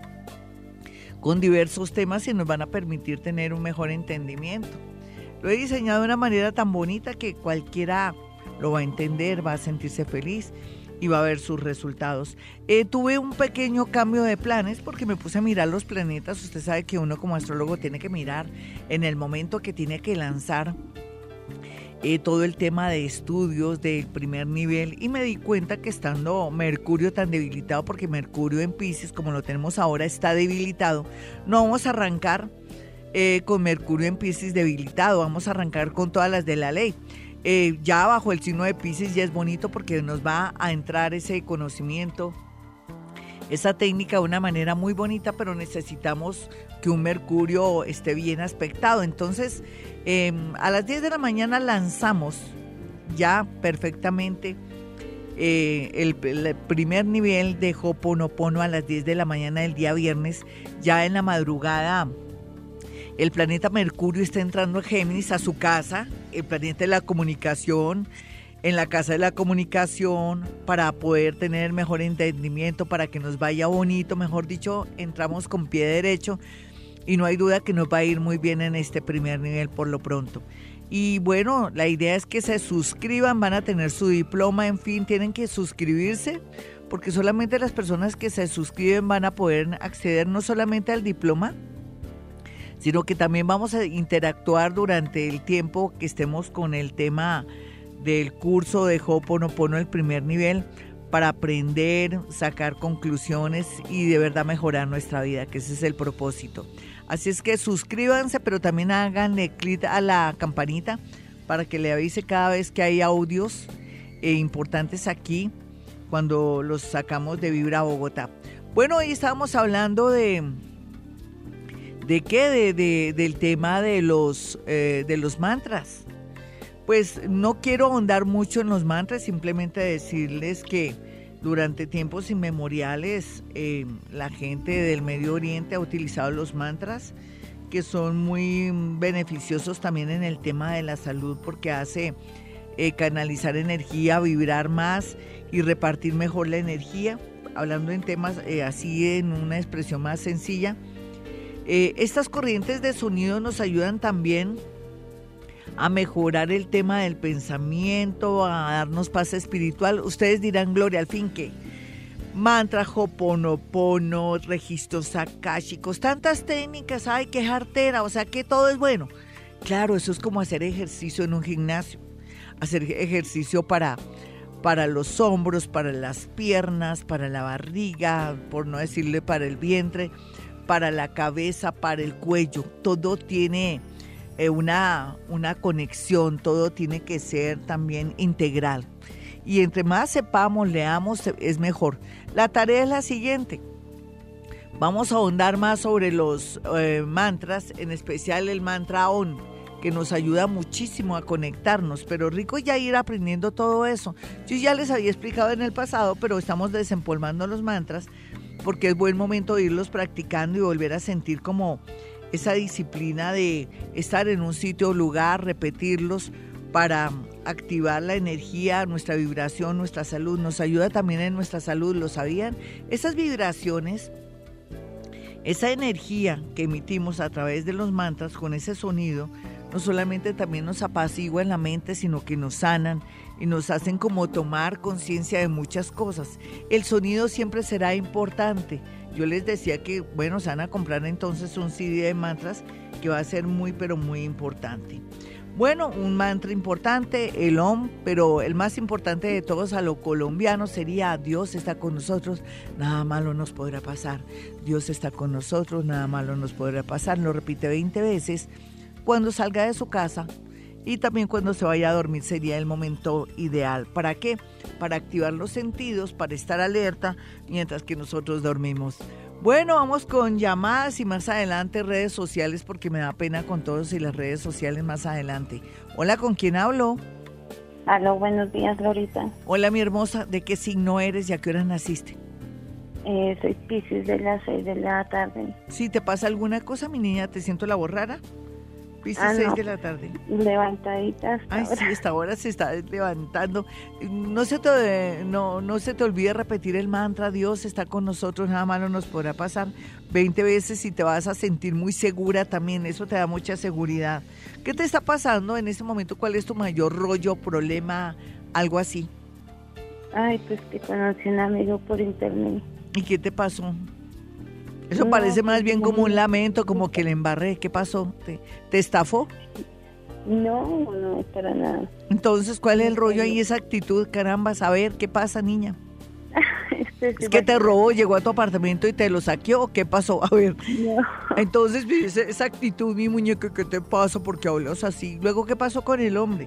con diversos temas y nos van a permitir tener un mejor entendimiento. Lo he diseñado de una manera tan bonita que cualquiera lo va a entender, va a sentirse feliz y va a ver sus resultados. Eh, tuve un pequeño cambio de planes porque me puse a mirar los planetas. Usted sabe que uno como astrólogo tiene que mirar en el momento que tiene que lanzar eh, todo el tema de estudios del primer nivel y me di cuenta que estando Mercurio tan debilitado, porque Mercurio en Pisces, como lo tenemos ahora, está debilitado, no vamos a arrancar eh, con Mercurio en Pisces debilitado, vamos a arrancar con todas las de la ley. Eh, ya bajo el signo de Pisces ya es bonito porque nos va a entrar ese conocimiento, esa técnica de una manera muy bonita, pero necesitamos que un Mercurio esté bien aspectado. Entonces, Em, a las 10 de la mañana lanzamos ya perfectamente eh, el, primer nivel de Hoponopono a las 10 de la mañana del día viernes. Ya en la madrugada, el planeta Mercurio está entrando a Géminis a su casa, el planeta de la comunicación, en la casa de la comunicación, para poder tener mejor entendimiento, para que nos vaya bonito, mejor dicho, entramos con pie derecho y no hay duda que nos va a ir muy bien en este primer nivel por lo pronto. Y bueno, la idea es que se suscriban, van a tener su diploma, en fin, tienen que suscribirse porque solamente las personas que se suscriben van a poder acceder no solamente al diploma, sino que también vamos a interactuar durante el tiempo que estemos con el tema del curso de Hoponopono, el primer nivel, para aprender, sacar conclusiones y de verdad mejorar nuestra vida, que ese es el propósito. Así es que suscríbanse, pero también háganle clic a la campanita para que le avise cada vez que hay audios eh, importantes aquí cuando los sacamos de Vibra Bogotá. Bueno, hoy estábamos hablando de... ¿De qué? De, del tema de los, eh, de los mantras. Pues no quiero ahondar mucho en los mantras, simplemente decirles que durante tiempos inmemoriales eh, la gente del Medio Oriente ha utilizado los mantras que son muy beneficiosos también en el tema de la salud porque hace eh, canalizar energía, vibrar más y repartir mejor la energía. Hablando en temas eh, así en una expresión más sencilla, estas corrientes de sonido nos ayudan también a mejorar el tema del pensamiento, a darnos paz espiritual. Ustedes dirán, Gloria, al fin que mantra, hoponopono, registros akáshicos, tantas técnicas, hay que jartera, o sea que todo es bueno. Claro, eso es como hacer ejercicio en un gimnasio, hacer ejercicio para, para los hombros, para las piernas, para la barriga, por no decirle para el vientre, para la cabeza, para el cuello, todo tiene eh, una, una conexión, todo tiene que ser también integral. Y entre más sepamos, leamos, es mejor. La tarea es la siguiente. Vamos a ahondar más sobre los eh, mantras, en especial el mantra ON, que nos ayuda muchísimo a conectarnos, pero rico ya ir aprendiendo todo eso. Yo ya les había explicado en el pasado, pero estamos desempolvando los mantras porque es buen momento de irlos practicando y volver a sentir como esa disciplina de estar en un sitio o lugar, repetirlos para activar la energía, nuestra vibración, nuestra salud. Nos ayuda también en nuestra salud, ¿lo sabían? Esas vibraciones, esa energía que emitimos a través de los mantras con ese sonido, no solamente también nos apacigua en la mente, sino que nos sanan y nos hacen como tomar conciencia de muchas cosas. El sonido siempre será importante yo les decía que, bueno, se van a comprar entonces un CD de mantras que va a ser muy, pero muy importante. Bueno, un mantra importante, el OM, pero el más importante de todos a lo colombiano sería Dios está con nosotros, nada malo nos podrá pasar. Dios está con nosotros, nada malo nos podrá pasar. Lo repite 20 veces. Cuando salga de su casa, y también cuando se vaya a dormir sería el momento ideal. ¿Para qué? Para activar los sentidos, para estar alerta mientras que nosotros dormimos. Bueno, vamos con llamadas y más adelante redes sociales porque me da pena con todos y las redes sociales más adelante. Hola, ¿con quién hablo? Hola, buenos días, Lorita. Hola, mi hermosa. ¿De qué signo eres y a qué hora naciste? Eh, soy Pisces de las 6 de la tarde. Si te pasa alguna cosa, mi niña, ¿te siento la borrara? Ah, seis de la tarde. Levantaditas. Ay, sí, esta hora se está levantando. No se, te, no, no se te olvide repetir el mantra, Dios está con nosotros, nada malo nos podrá pasar 20 veces y te vas a sentir muy segura también, eso te da mucha seguridad. ¿Qué te está pasando en este momento? ¿Cuál es tu mayor rollo, problema, algo así? Ay, pues que conocí a un amigo por internet. ¿Y qué te pasó? Eso parece más bien como un lamento, como que le embarré. ¿Qué pasó? ¿Te, estafó? No, no, para nada. Entonces, ¿cuál es el rollo ahí, esa actitud? Caramba, a ver, ¿qué pasa, niña? (laughs) Este es que te robó, llegó a tu apartamento y te lo saqueó. ¿Qué pasó? A ver. (laughs) Entonces, esa actitud, mi muñeca, ¿qué te pasa? Porque hablas así. Luego, ¿qué pasó con el hombre?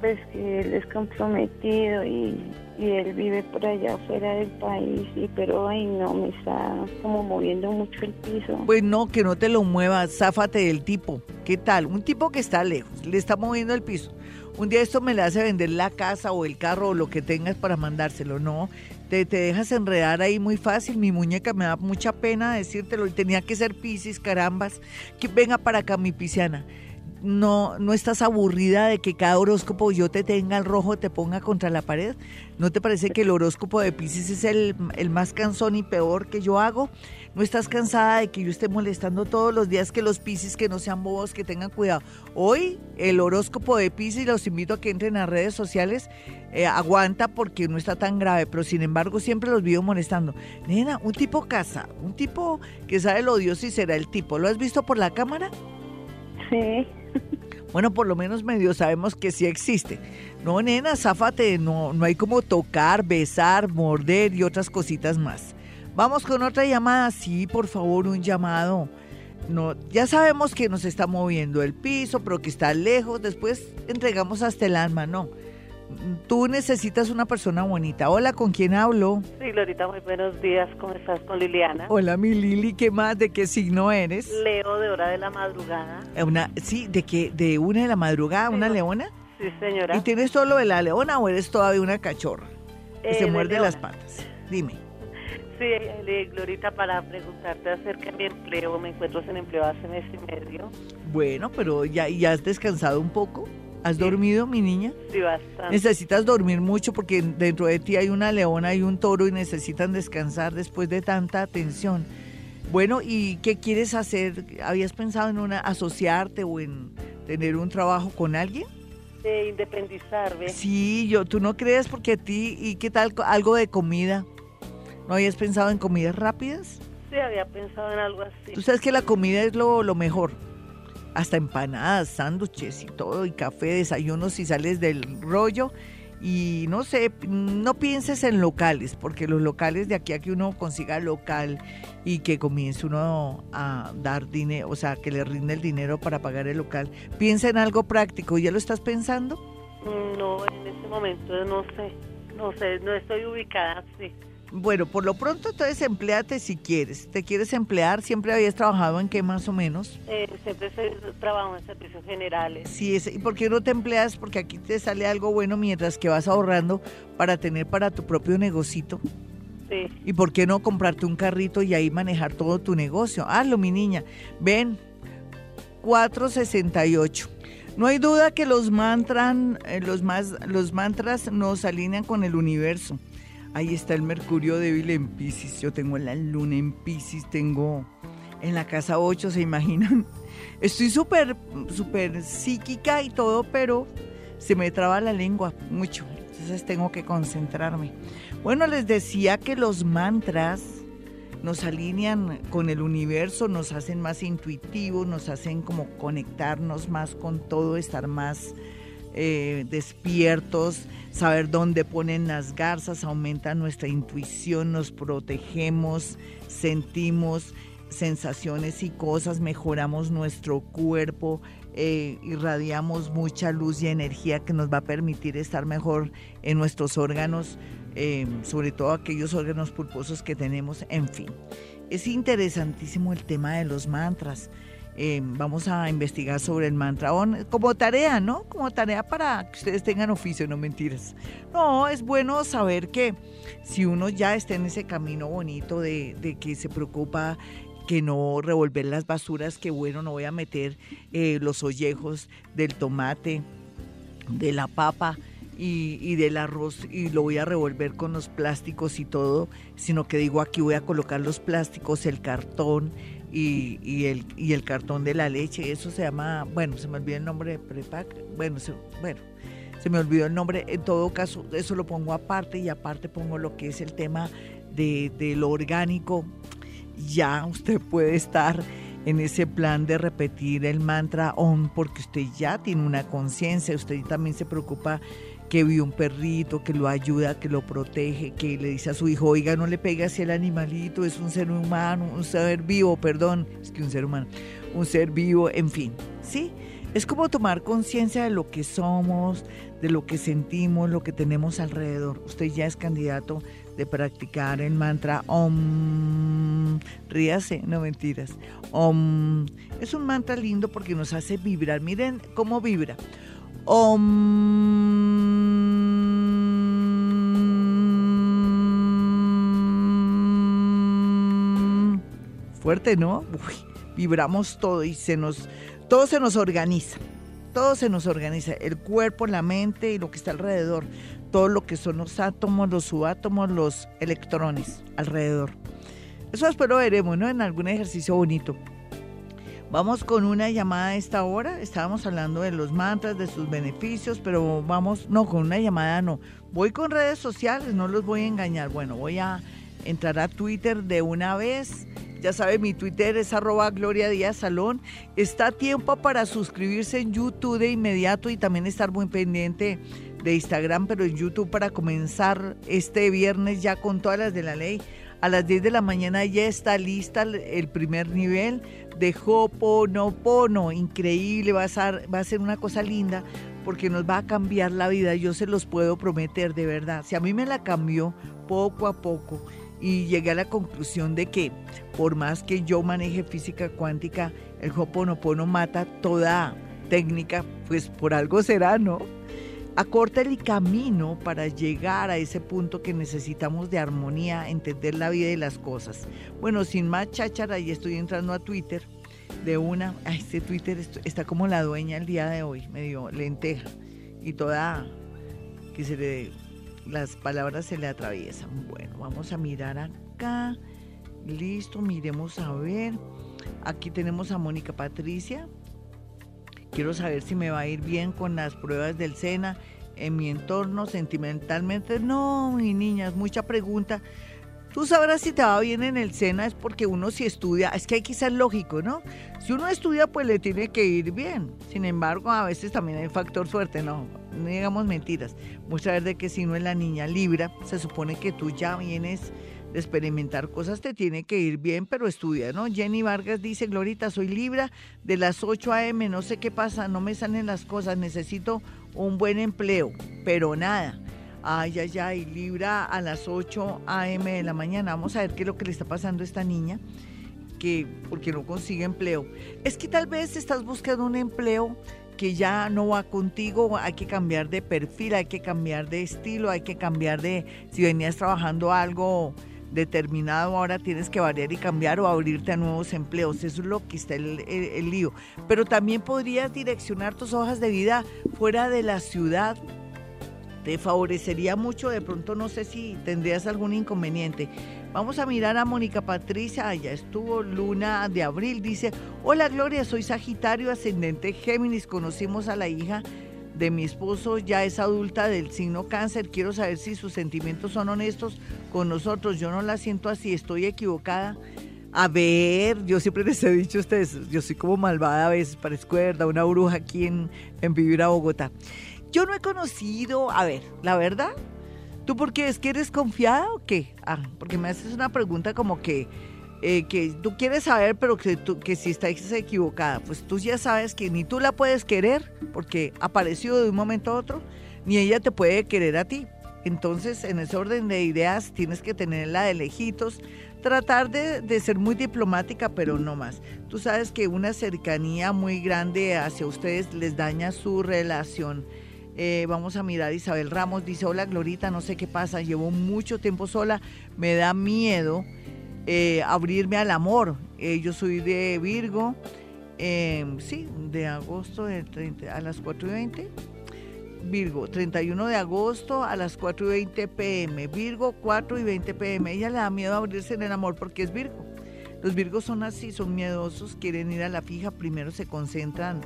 Pues que él es comprometido y y él vive por allá fuera del país, y, pero ay no, me está como moviendo mucho el piso. Pues no, que no te lo muevas, záfate del tipo. ¿Qué tal? Un tipo que está lejos, le está moviendo el piso. Un día esto me le hace vender la casa o el carro o lo que tengas para mandárselo. No, te, te dejas enredar ahí muy fácil. Mi muñeca me da mucha pena decírtelo. Y tenía que ser Piscis, carambas. Que venga para acá, mi pisciana no, no estás aburrida de que cada horóscopo yo te tenga el rojo, te ponga contra la pared. ¿No te parece que el horóscopo de Pisces es el, más cansón y peor que yo hago? ¿No estás cansada de que yo esté molestando todos los días que los Pisces que no sean bobos, que tengan cuidado? Hoy el horóscopo de Pisces, los invito a que entren a redes sociales, eh, aguanta porque no está tan grave, pero sin embargo siempre los vivo molestando. Nena, un tipo casa, un tipo que sabe lo odioso y será el tipo. ¿Lo has visto por la cámara? Bueno, por lo menos medio sabemos que sí existe. No, nena, záfate, no, no hay como tocar, besar, morder y otras cositas más. Vamos con otra llamada. Sí, por favor, un llamado. No, ya sabemos que nos está moviendo el piso, pero que está lejos. Después entregamos hasta el alma, no. Tú necesitas una persona bonita. Hola, ¿con quién hablo? Sí, Glorita, muy buenos días. ¿Cómo estás con Liliana? Hola, mi Lili, ¿qué más? ¿De qué signo eres? Leo, de hora de la madrugada. Eh, una, sí, ¿de qué? ¿De una de la madrugada? ¿Una leona? Sí, señora. ¿Y tienes solo de la leona o eres todavía una cachorra? Que se eh, muerde las patas. Dime. Sí, Glorita, para preguntarte acerca de mi empleo. Me encuentro sin empleo hace mes y medio. Bueno, pero ya, ya has descansado un poco. ¿Has dormido, mi niña? Sí, bastante. Necesitas dormir mucho porque dentro de ti hay una leona y un toro y necesitan descansar después de tanta atención. Bueno, ¿y qué quieres hacer? ¿Habías pensado en una asociarte o en tener un trabajo con alguien? De independizarme. Sí, yo, tú no crees porque a ti, ¿y qué tal algo de comida? ¿No habías pensado en comidas rápidas? Sí, había pensado en algo así. Tú sabes que la comida es lo, lo mejor hasta empanadas, sándwiches y todo, y café, desayunos si sales del rollo. Y no sé, no pienses en locales, porque los locales de aquí a que uno consiga local y que comience uno a dar dinero, o sea, que le rinde el dinero para pagar el local, piensa en algo práctico. ¿Ya lo estás pensando? No, en este momento no sé, no sé, no estoy ubicada, sí. Bueno, por lo pronto entonces empleate si quieres. ¿Te quieres emplear? ¿Siempre habías trabajado en qué más o menos? Eh, siempre trabajo en servicios generales. Sí, ¿y por qué no te empleas? Porque aquí te sale algo bueno mientras que vas ahorrando para tener para tu propio negocito. Sí. ¿Y por qué no comprarte un carrito y ahí manejar todo tu negocio? Hazlo, mi niña. Ven, 468. No hay duda que los, mantras, eh, los, más, los mantras nos alinean con el universo. Ahí está el Mercurio débil en Pisces. Yo tengo la luna en Pisces, tengo en la casa 8, ¿se imaginan? (laughs) Estoy súper, súper psíquica y todo, pero se me traba la lengua mucho. Entonces tengo que concentrarme. Bueno, les decía que los mantras nos alinean con el universo, nos hacen más intuitivos, nos hacen como conectarnos más con todo, estar más eh, despiertos, saber dónde ponen las garzas, aumenta nuestra intuición, nos protegemos, sentimos sensaciones y cosas, mejoramos nuestro cuerpo, eh, irradiamos mucha luz y energía que nos va a permitir estar mejor en nuestros órganos, eh, sobre todo aquellos órganos pulposos que tenemos, en fin. Es interesantísimo el tema de los mantras. Eh, vamos a investigar sobre el mantra como tarea, ¿no? Como tarea para que ustedes tengan oficio, no mentiras. No, es bueno saber que si uno ya está en ese camino bonito de, que se preocupa que no revolver las basuras, que bueno, no voy a meter eh, los ollejos del tomate, de la papa, y, del arroz y lo voy a revolver con los plásticos y todo, sino que digo aquí voy a colocar los plásticos, el cartón, y, el, y el cartón de la leche, eso se llama, bueno, se me olvidó el nombre de prepack, bueno, se, bueno, se me olvidó el nombre, en todo caso, eso lo pongo aparte y aparte pongo lo que es el tema de, de lo orgánico, ya usted puede estar en ese plan de repetir el mantra OM porque usted ya tiene una conciencia, usted también se preocupa que vio un perrito, que lo ayuda, que lo protege, que le dice a su hijo, oiga, no le pegue hacia el animalito, es un ser humano, un ser vivo, perdón, es que un ser humano, un ser vivo, en fin, ¿sí? Es como tomar conciencia de lo que somos, de lo que sentimos, lo que tenemos alrededor. Usted ya es candidato de practicar el mantra Om. Ríase, no mentiras. Om. Es un mantra lindo porque nos hace vibrar. Miren cómo vibra. Fuerte, ¿no? vibramos todo y se nos, todo se nos organiza. Todo se nos organiza, el cuerpo, la mente y lo que está alrededor. Todo lo que son los átomos, los subátomos, los electrones alrededor. Eso espero veremos, ¿no? En algún ejercicio bonito. Vamos con una llamada a esta hora. Estábamos hablando de los mantras, de sus beneficios, pero vamos, no, con una llamada no. Voy con redes sociales, no los voy a engañar. Bueno, voy a entrar a Twitter de una vez. Ya sabe, mi Twitter es arroba Gloria Díaz Salón. Está tiempo para suscribirse en YouTube de inmediato y también estar muy pendiente de Instagram, pero en YouTube para comenzar este viernes ya con todas las de la ley. A las 10 de la mañana ya está lista el primer nivel de Hoponopono. Increíble, va a, ser, va a ser una cosa linda porque nos va a cambiar la vida, yo se los puedo prometer de verdad. Si a mí me la cambió poco a poco y llegué a la conclusión de que por más que yo maneje física cuántica, el Hoponopono mata toda técnica, pues por algo será, ¿no? Acorta el camino para llegar a ese punto que necesitamos de armonía, entender la vida y las cosas. Bueno, sin más cháchara, y estoy entrando a Twitter de una. Ay, este Twitter está como la dueña el día de hoy, medio lenteja y toda que se le las palabras se le atraviesan. Bueno, vamos a mirar acá. Listo, miremos a ver. Aquí tenemos a Mónica Patricia. Quiero saber si me va a ir bien con las pruebas del SENA en mi entorno sentimentalmente. No, mi niña, es mucha pregunta. Tú sabrás si te va bien en el SENA, es porque uno si estudia, es que hay que ser lógico, ¿no? Si uno estudia, pues le tiene que ir bien. Sin embargo, a veces también hay factor suerte, no, no digamos mentiras. Muestra ver de que si no es la niña Libra, se supone que tú ya vienes de experimentar cosas, te tiene que ir bien, pero estudia, ¿no? Jenny Vargas dice, Glorita, soy Libra de las 8 a.m., no sé qué pasa, no me salen las cosas, necesito un buen empleo, pero nada Ay, ay, ay, Libra a las 8 a.m. de la mañana. Vamos a ver qué es lo que le está pasando a esta niña, que porque no consigue empleo. Es que tal vez estás buscando un empleo que ya no va contigo, hay que cambiar de perfil, hay que cambiar de estilo, hay que cambiar de, si venías trabajando algo determinado, ahora tienes que variar y cambiar o abrirte a nuevos empleos. Eso es lo que está el, el lío. Pero también podrías direccionar tus hojas de vida fuera de la ciudad te favorecería mucho, de pronto no sé si tendrías algún inconveniente. Vamos a mirar a Mónica Patricia, allá estuvo Luna de Abril, dice, hola Gloria, soy Sagitario, ascendente Géminis, conocimos a la hija de mi esposo, ya es adulta del signo cáncer, quiero saber si sus sentimientos son honestos con nosotros, yo no la siento así, estoy equivocada. A ver, yo siempre les he dicho a ustedes, yo soy como malvada a veces, parezco verdad una bruja aquí en, en Vivir a Bogotá. Yo no he conocido, a ver, la verdad, ¿tú por qué es que eres confiada o qué? Ah, porque me haces una pregunta como que, eh, que tú quieres saber, pero que, tú, que si estás equivocada. Pues tú ya sabes que ni tú la puedes querer, porque apareció de un momento a otro, ni ella te puede querer a ti. Entonces, en ese orden de ideas, tienes que tenerla de lejitos, tratar de, de, ser muy diplomática, pero no más. Tú sabes que una cercanía muy grande hacia ustedes les daña su relación. Eh, vamos a mirar, Isabel Ramos dice, hola Glorita, no sé qué pasa, llevo mucho tiempo sola, me da miedo eh, abrirme al amor. Eh, yo soy de Virgo, sí, de agosto de 30, a las 4 y 20. Virgo, 31 de agosto a las 4 y 20 pm. Virgo, 4 y 20 pm. Ella le da miedo abrirse en el amor porque es Virgo. Los Virgos son así, son miedosos, quieren ir a la fija, primero se concentran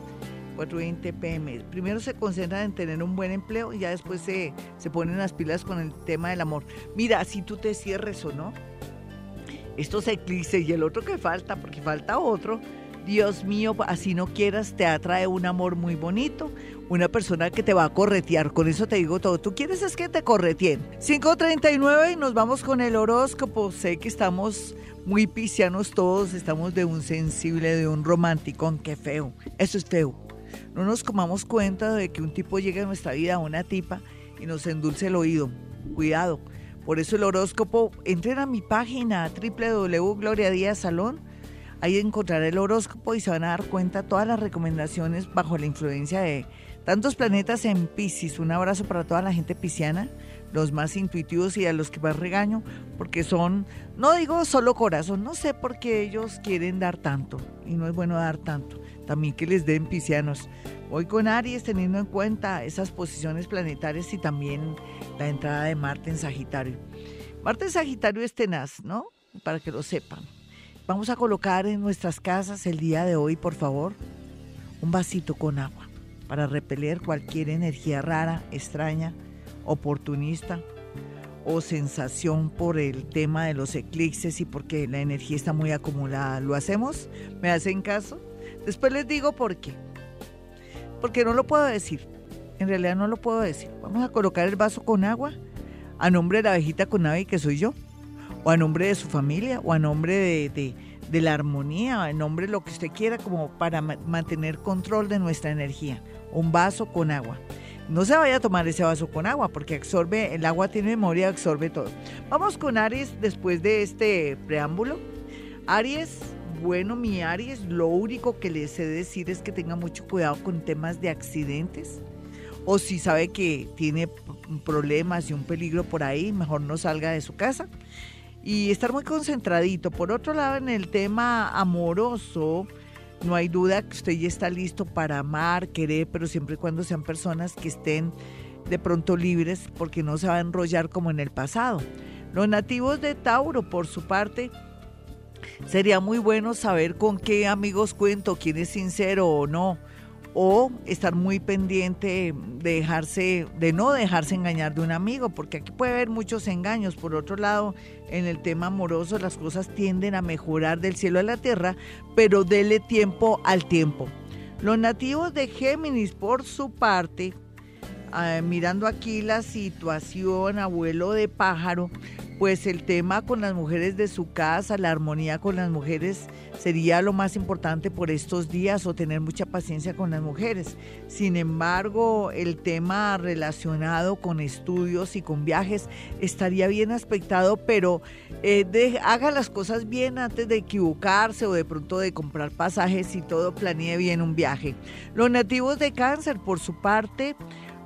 4.20 pm. Primero se concentran en tener un buen empleo y ya después se, se ponen las pilas con el tema del amor. Mira, si tú te cierres o no, estos eclipses y el otro que falta, porque falta otro, Dios mío, así no quieras, te atrae un amor muy bonito, una persona que te va a corretear. Con eso te digo todo. Tú quieres es que te correteen. 5.39 y nos vamos con el horóscopo. Sé que estamos muy piscianos todos, estamos de un sensible, de un romántico, qué feo. Eso es feo no nos comamos cuenta de que un tipo llegue a nuestra vida, una tipa, y nos endulce el oído. Cuidado. Por eso el horóscopo, entren a mi página Salón. Ahí encontraré el horóscopo y se van a dar cuenta todas las recomendaciones bajo la influencia de tantos planetas en Pisces. Un abrazo para toda la gente pisciana, los más intuitivos y a los que más regaño, porque son, no digo solo corazón, no sé por qué ellos quieren dar tanto y no es bueno dar tanto también que les den piscianos. Hoy con Aries, teniendo en cuenta esas posiciones planetarias y también la entrada de Marte en Sagitario. Marte en Sagitario es tenaz, ¿no? Para que lo sepan. Vamos a colocar en nuestras casas el día de hoy, por favor, un vasito con agua para repeler cualquier energía rara, extraña, oportunista o sensación por el tema de los eclipses y porque la energía está muy acumulada. ¿Lo hacemos? ¿Me hacen caso? Después les digo por qué. Porque no lo puedo decir. En realidad no lo puedo decir. Vamos a colocar el vaso con agua a nombre de la abejita con ave que soy yo. O a nombre de su familia. O a nombre de, la armonía. O a nombre de lo que usted quiera como para mantener control de nuestra energía. un vaso con agua. No se vaya a tomar ese vaso con agua porque absorbe, el agua tiene memoria, absorbe todo. Vamos con Aries después de este preámbulo. Aries, bueno, mi Aries, lo único que le sé decir es que tenga mucho cuidado con temas de accidentes. O si sabe que tiene problemas y un peligro por ahí, mejor no salga de su casa. Y estar muy concentradito. Por otro lado, en el tema amoroso, no hay duda que usted ya está listo para amar, querer, pero siempre y cuando sean personas que estén de pronto libres porque no se va a enrollar como en el pasado. Los nativos de Tauro, por su parte, sería muy bueno saber con qué amigos cuento, quién es sincero o no o estar muy pendiente de dejarse, de no dejarse engañar de un amigo, porque aquí puede haber muchos engaños. Por otro lado, en el tema amoroso las cosas tienden a mejorar del cielo a la tierra, pero dele tiempo al tiempo. Los nativos de Géminis, por su parte, ah, mirando aquí la situación, abuelo de pájaro, pues el tema con las mujeres de su casa, la armonía con las mujeres sería lo más importante por estos días o tener mucha paciencia con las mujeres. Sin embargo, el tema relacionado con estudios y con viajes estaría bien aspectado, pero eh, haga las cosas bien antes de equivocarse o de pronto de comprar pasajes y todo, planee bien un viaje. Los nativos de cáncer, por su parte,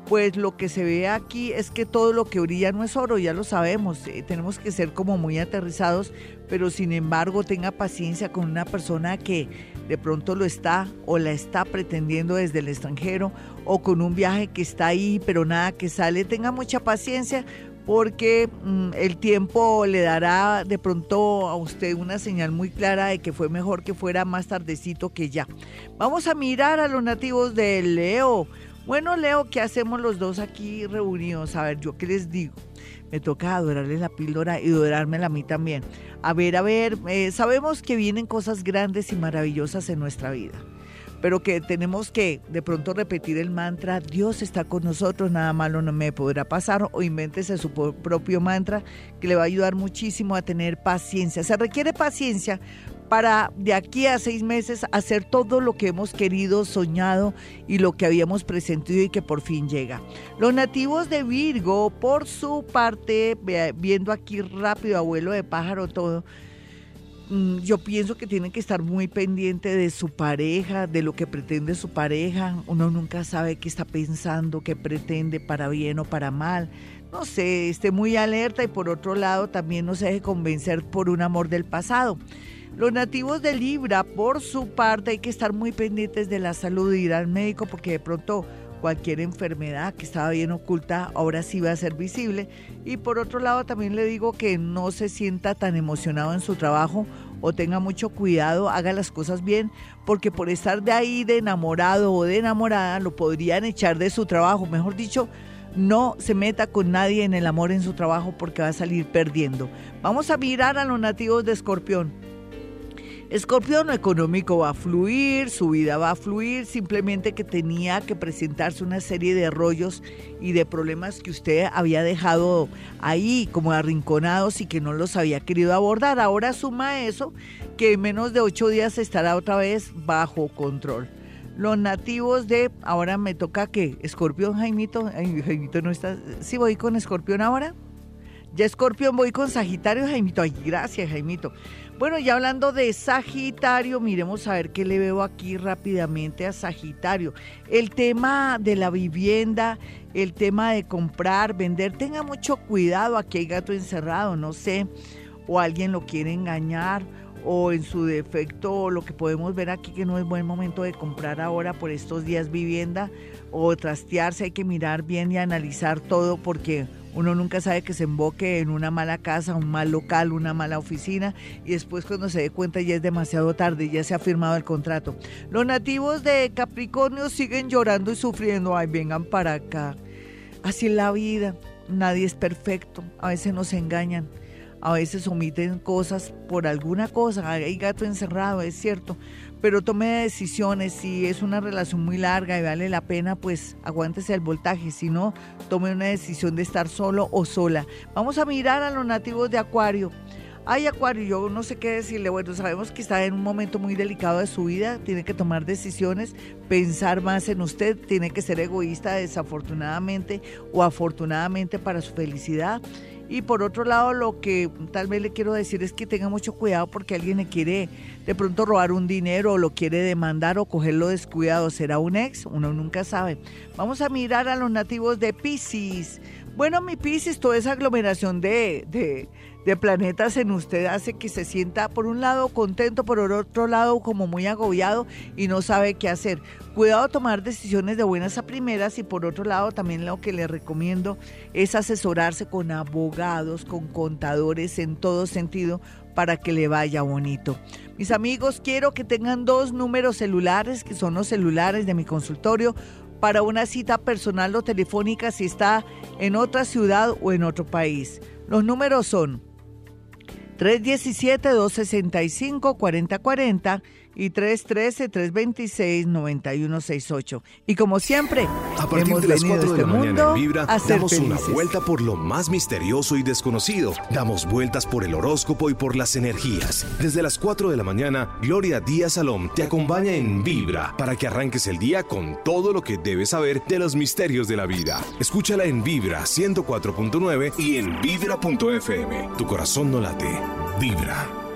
pues lo que se ve aquí es que todo lo que brilla no es oro, ya lo sabemos, eh, tenemos que ser como muy aterrizados, pero sin embargo tenga paciencia con una persona que de pronto lo está o la está pretendiendo desde el extranjero o con un viaje que está ahí pero nada que sale, tenga mucha paciencia porque mm, el tiempo le dará de pronto a usted una señal muy clara de que fue mejor que fuera más tardecito que ya. Vamos a mirar a los nativos de Leo. Bueno, Leo, ¿qué hacemos los dos aquí reunidos? A ver, ¿yo qué les digo? Me toca adorarles la píldora y adorármela a mí también. A ver, a ver, eh, sabemos que vienen cosas grandes y maravillosas en nuestra vida, pero que tenemos que de pronto repetir el mantra, Dios está con nosotros, nada malo no me podrá pasar, o invéntese su propio mantra que le va a ayudar muchísimo a tener paciencia. Se requiere paciencia para de aquí a seis meses hacer todo lo que hemos querido, soñado y lo que habíamos presentido y que por fin llega. Los nativos de Virgo, por su parte, viendo aquí rápido, abuelo de pájaro, todo, mm, yo pienso que tienen que estar muy pendiente de su pareja, de lo que pretende su pareja. Uno nunca sabe qué está pensando, qué pretende para bien o para mal. No sé, esté muy alerta y por otro lado también no se deje convencer por un amor del pasado. Los nativos de Libra, por su parte, hay que estar muy pendientes de la salud ir al médico porque de pronto cualquier enfermedad que estaba bien oculta ahora sí va a ser visible. Y por otro lado también le digo que no se sienta tan emocionado en su trabajo o tenga mucho cuidado, haga las cosas bien, porque por estar de ahí de enamorado o de enamorada lo podrían echar de su trabajo. Mejor dicho, no se meta con nadie en el amor en su trabajo porque va a salir perdiendo. Vamos a mirar a los nativos de Escorpión. Escorpión económico va a fluir, su vida va a fluir, simplemente que tenía que presentarse una serie de rollos y de problemas que usted había dejado ahí como arrinconados y que no los había querido abordar. Ahora suma eso que en menos de ocho días estará otra vez bajo control. Los nativos de, ahora me toca que, Escorpión, Jaimito, Jaimito no está, sí voy con Escorpión ahora. Ya Escorpión voy con Sagitario, Jaimito, ay, gracias Jaimito. Bueno, ya hablando de Sagitario, miremos a ver qué le veo aquí rápidamente a Sagitario. El tema de la vivienda, el tema de comprar, vender, tenga mucho cuidado, aquí hay gato encerrado, no sé, o alguien lo quiere engañar, o en su defecto lo que podemos ver aquí que no es buen momento de comprar ahora por estos días vivienda o trastearse, hay que mirar bien y analizar todo porque uno nunca sabe que se emboque en una mala casa, un mal local, una mala oficina y después cuando se dé cuenta ya es demasiado tarde, ya se ha firmado el contrato. Los nativos de Capricornio siguen llorando y sufriendo. Ay, vengan para acá. Así es la vida. Nadie es perfecto. A veces nos engañan. A veces omiten cosas por alguna cosa. Hay gato encerrado, es cierto pero tome decisiones. Si es una relación muy larga y vale la pena, pues aguántese el voltaje. Si no, tome una decisión de estar solo o sola. Vamos a mirar a los nativos de Acuario. Ay, Acuario, yo no sé qué decirle. Bueno, sabemos que está en un momento muy delicado de su vida, tiene que tomar decisiones, pensar más en usted, tiene que ser egoísta desafortunadamente o afortunadamente para su felicidad. Y por otro lado, lo que tal vez le quiero decir es que tenga mucho cuidado porque alguien le quiere de pronto robar un dinero o lo quiere demandar o cogerlo descuidado. ¿Será un ex? Uno nunca sabe. Vamos a mirar a los nativos de Pisces. Bueno, mi Pisces, toda esa aglomeración de, de, de planetas en usted hace que se sienta por un lado contento, por otro lado como muy agobiado y no sabe qué hacer. Cuidado tomar decisiones de buenas a primeras y por otro lado también lo que le recomiendo es asesorarse con abogados, con contadores en todo sentido para que le vaya bonito. Mis amigos, quiero que tengan dos números celulares, que son los celulares de mi consultorio, para una cita personal o telefónica si está en otra ciudad o en otro país. Los números son 317-265-4040 y 313-326-9168. Y como siempre, a partir de las 4 de la este mañana en Vibra, damos una vuelta por lo más misterioso y desconocido. Damos vueltas por el horóscopo y por las energías. Desde las 4 de la mañana, Gloria Díaz Salom te acompaña en Vibra para que arranques el día con todo lo que debes saber de los misterios de la vida. Escúchala en Vibra 104.9 y en Vibra.fm. Tu corazón no late. Vibra.